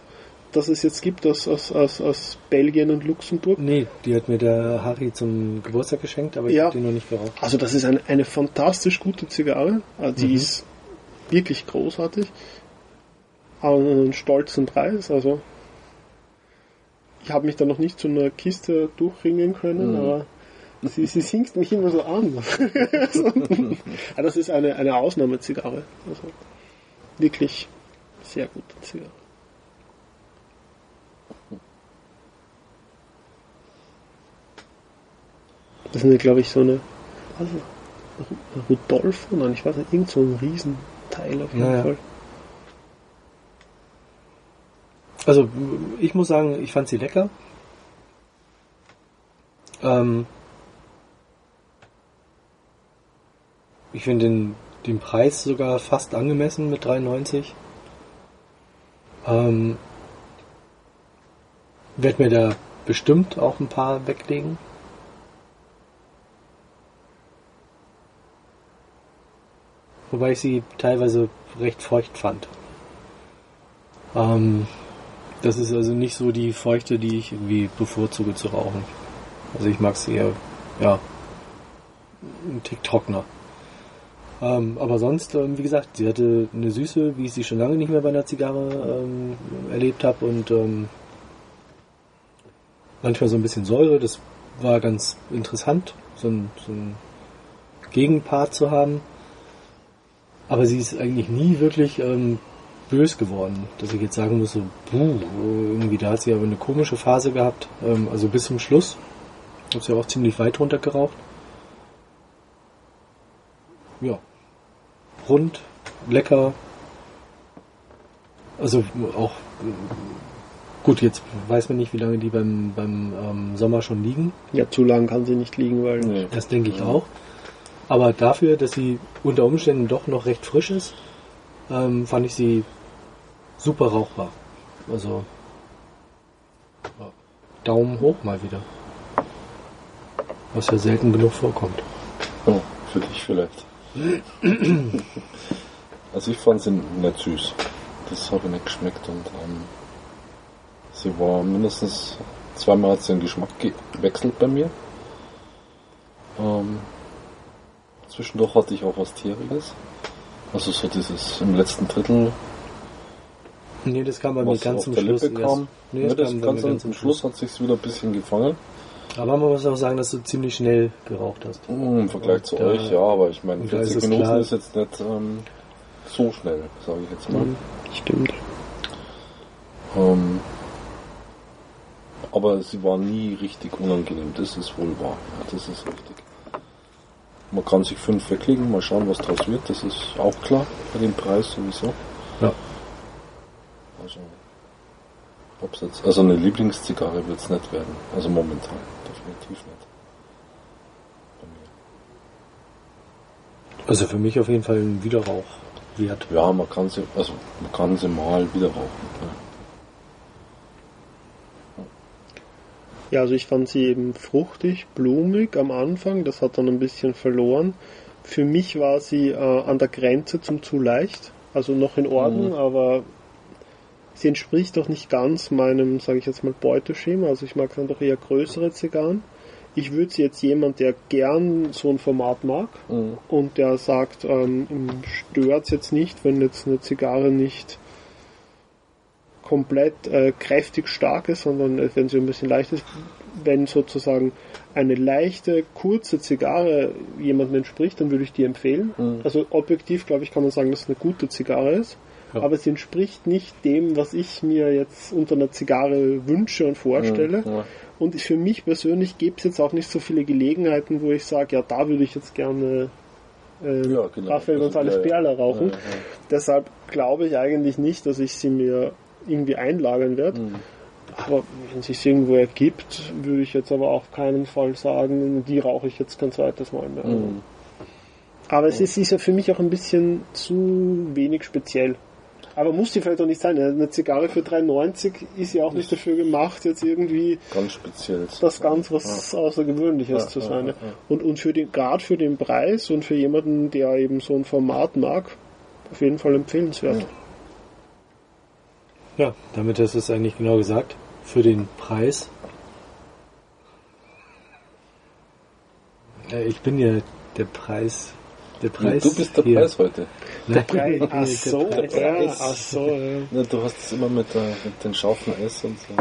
das es jetzt gibt aus, aus, aus, aus Belgien und Luxemburg? Nee, die hat mir der Harry zum Geburtstag geschenkt, aber ich Ja. habe die noch nicht geraucht. Also das ist eine, eine fantastisch gute Zigarre. Also die Mhm. ist wirklich großartig. Aber einen stolzen Preis. Also ich habe mich da noch nicht zu einer Kiste durchringen können, Mhm. aber sie, sie singt mich immer so an. also, das ist eine, eine Ausnahmezigarre. Also wirklich sehr gute Zigarre. Das ist eine, glaube ich, so eine also, Rudolfo, nein, ich weiß nicht, irgend so ein Riesenteil auf jeden Naja. Fall. Also ich muss sagen, ich fand sie lecker. Ähm, ich finde den, den Preis sogar fast angemessen mit 3,90. Ähm, werd mir da bestimmt auch ein paar weglegen. Wobei ich sie teilweise recht feucht fand. Ähm, das ist also nicht so die Feuchte, die ich irgendwie bevorzuge zu rauchen. Also ich mag sie eher, ja, ein Tick trockener. Ähm, aber sonst, ähm, wie gesagt, sie hatte eine Süße, wie ich sie schon lange nicht mehr bei einer Zigarre ähm, erlebt habe und ähm, manchmal so ein bisschen Säure. Das war ganz interessant, so ein, so ein Gegenpart zu haben. Aber sie ist eigentlich nie wirklich ähm, bös geworden, dass ich jetzt sagen muss, so, puh, irgendwie da hat sie aber eine komische Phase gehabt, ähm, also bis zum Schluss. Hab sie auch ziemlich weit runter geraucht. Ja. Rund, lecker. Also auch gut, jetzt weiß man nicht, wie lange die beim, beim ähm, Sommer schon liegen. Ja, zu lang kann sie nicht liegen, weil Nee. Das denke ich auch. Aber dafür, dass sie unter Umständen doch noch recht frisch ist, ähm, fand ich sie super rauchbar. Also Daumen hoch mal wieder. Was ja selten genug vorkommt. Oh, für dich vielleicht. also ich fand sie nicht süß. Das habe ich nicht geschmeckt und ähm, sie war mindestens zweimal hat sie den Geschmack gewechselt bei mir. Ähm, zwischendurch hatte ich auch was Tieriges. Also so dieses im letzten Drittel, Nee, das kam bei mir ganz zum Schluss Lippe kam. Nee, ja, das, das kam ganz zum Schluss hat sich's wieder ein bisschen gefangen. Aber man muss auch sagen, dass du ziemlich schnell geraucht hast. Mm, Im Vergleich Und zu euch, ja, aber ich meine, und da ist 40 es Minuten klar- ist jetzt nicht ähm, so schnell, sage ich jetzt mal. Mhm. stimmt. Ähm, aber sie war nie richtig unangenehm. Das ist wohl wahr. Ja, das ist richtig. Man kann sich fünf weglegen, mal schauen, was draus wird. Das ist auch klar bei dem Preis sowieso. Ja. Also, ob's jetzt, also eine Lieblingszigarre wird es nicht werden. Also momentan, definitiv nicht. Bei mir. Also für mich auf jeden Fall ein Widerrauch wert. Ja, man kann sie, also man kann sie mal wieder rauchen. Ja. Ja, also ich fand sie eben fruchtig, blumig am Anfang, das hat dann ein bisschen verloren. Für mich war sie äh, an der Grenze zum zu leicht, also noch in Ordnung, Mhm. aber sie entspricht doch nicht ganz meinem, sage ich jetzt mal, Beuteschema. Also ich mag dann doch eher größere Zigarren. Ich würde sie jetzt jemand, der gern so ein Format mag Mhm. und der sagt, ähm, stört es jetzt nicht, wenn jetzt eine Zigarre nicht komplett äh, kräftig stark ist, sondern äh, wenn sie ein bisschen leicht ist, wenn sozusagen eine leichte, kurze Zigarre jemandem entspricht, dann würde ich die empfehlen. Mhm. Also objektiv, glaube ich, kann man sagen, dass es eine gute Zigarre ist. Ja. Aber sie entspricht nicht dem, was ich mir jetzt unter einer Zigarre wünsche und vorstelle. Mhm. Ja. Und für mich persönlich gibt es jetzt auch nicht so viele Gelegenheiten, wo ich sage, ja, da würde ich jetzt gerne äh, Ja, genau. Also, González. Perla rauchen. Ja, ja. Deshalb glaube ich eigentlich nicht, dass ich sie mir irgendwie einlagern werde. Mhm. Aber wenn es sich irgendwo ergibt, würde ich jetzt aber auf keinen Fall sagen, die rauche ich jetzt kein zweites Mal mehr. Mhm. Aber es ist, ist ja für mich auch ein bisschen zu wenig speziell. Aber muss die vielleicht auch nicht sein. Eine Zigarre für 3,90 ist ja auch nicht dafür gemacht, jetzt irgendwie Ganz speziell. das ganz was Außergewöhnliches Ja, zu ja, sein. ja, ja. Und, und für den, gerade für den Preis und für jemanden, der eben so ein Format mag, auf jeden Fall empfehlenswert. Ja. Ja, damit hast du es eigentlich genau gesagt. Für den Preis. Äh, Ich bin ja der Preis. Der Preis. du bist der hier. Preis heute. Nein, Preis. der Ach so, Preis. ja, ach so, ja. Ja, du hast es immer mit, der, mit den scharfen S und so.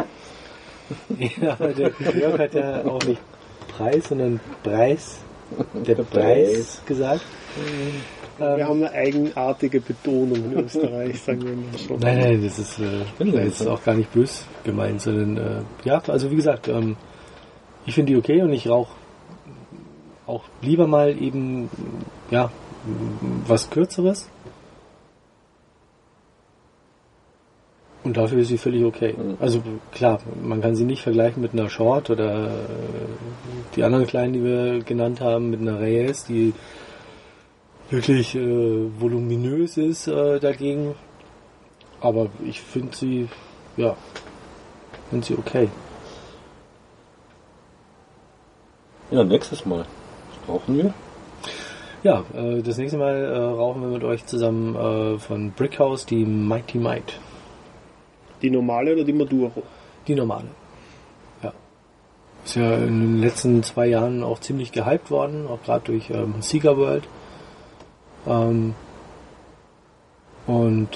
Ja, aber der Jörg hat ja auch nicht Preis, sondern Preis. Der, Der Preis, Preis. gesagt. Wir Ähm, haben eine eigenartige Betonung in Österreich, sagen wir mal so. Nein, nein, das ist, äh, bin das ist langsam. auch gar nicht bös gemeint, sondern äh, ja, also wie gesagt, ähm, ich finde die okay und ich rauche auch lieber mal eben ja was kürzeres. Und dafür ist sie völlig okay. Mhm. Also klar, man kann sie nicht vergleichen mit einer Short oder äh, die anderen kleinen, die wir genannt haben, mit einer Reyes, die wirklich äh, voluminös ist äh, dagegen. Aber ich finde sie, ja, finde sie okay. Ja, nächstes Mal rauchen wir. Ja, äh, das nächste Mal äh, rauchen wir mit euch zusammen äh, von Brickhouse die Mighty Might. Die normale oder die Maduro? Die normale. Ja. Ist ja in den letzten zwei Jahren auch ziemlich gehypt worden, auch gerade durch ähm, Sieger World. Ähm, und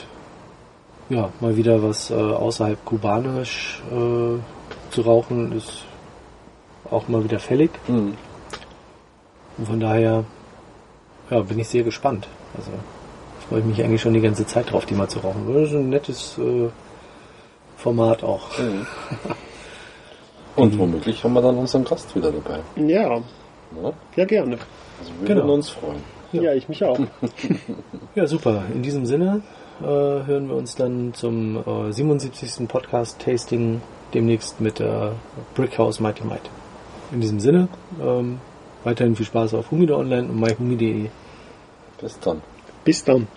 ja, mal wieder was äh, außerhalb kubanisch äh, zu rauchen, ist auch mal wieder fällig. Mhm. Und von daher ja, bin ich sehr gespannt. Also freue ich mich eigentlich schon die ganze Zeit drauf, die mal zu rauchen. Das ist ein nettes äh, Format auch. Mhm. Und womöglich haben wir dann unseren Gast wieder dabei. Ja, Ne? ja gerne. Also wir Genau. würden uns freuen. Ja, ich mich auch. Ja, super. In diesem Sinne äh, hören wir uns dann zum äh, 77. Podcast-Tasting demnächst mit der Brickhouse Mighty Might. In diesem Sinne, ähm, weiterhin viel Spaß auf Humido Online und myhumi.de. Bis dann. Bis dann.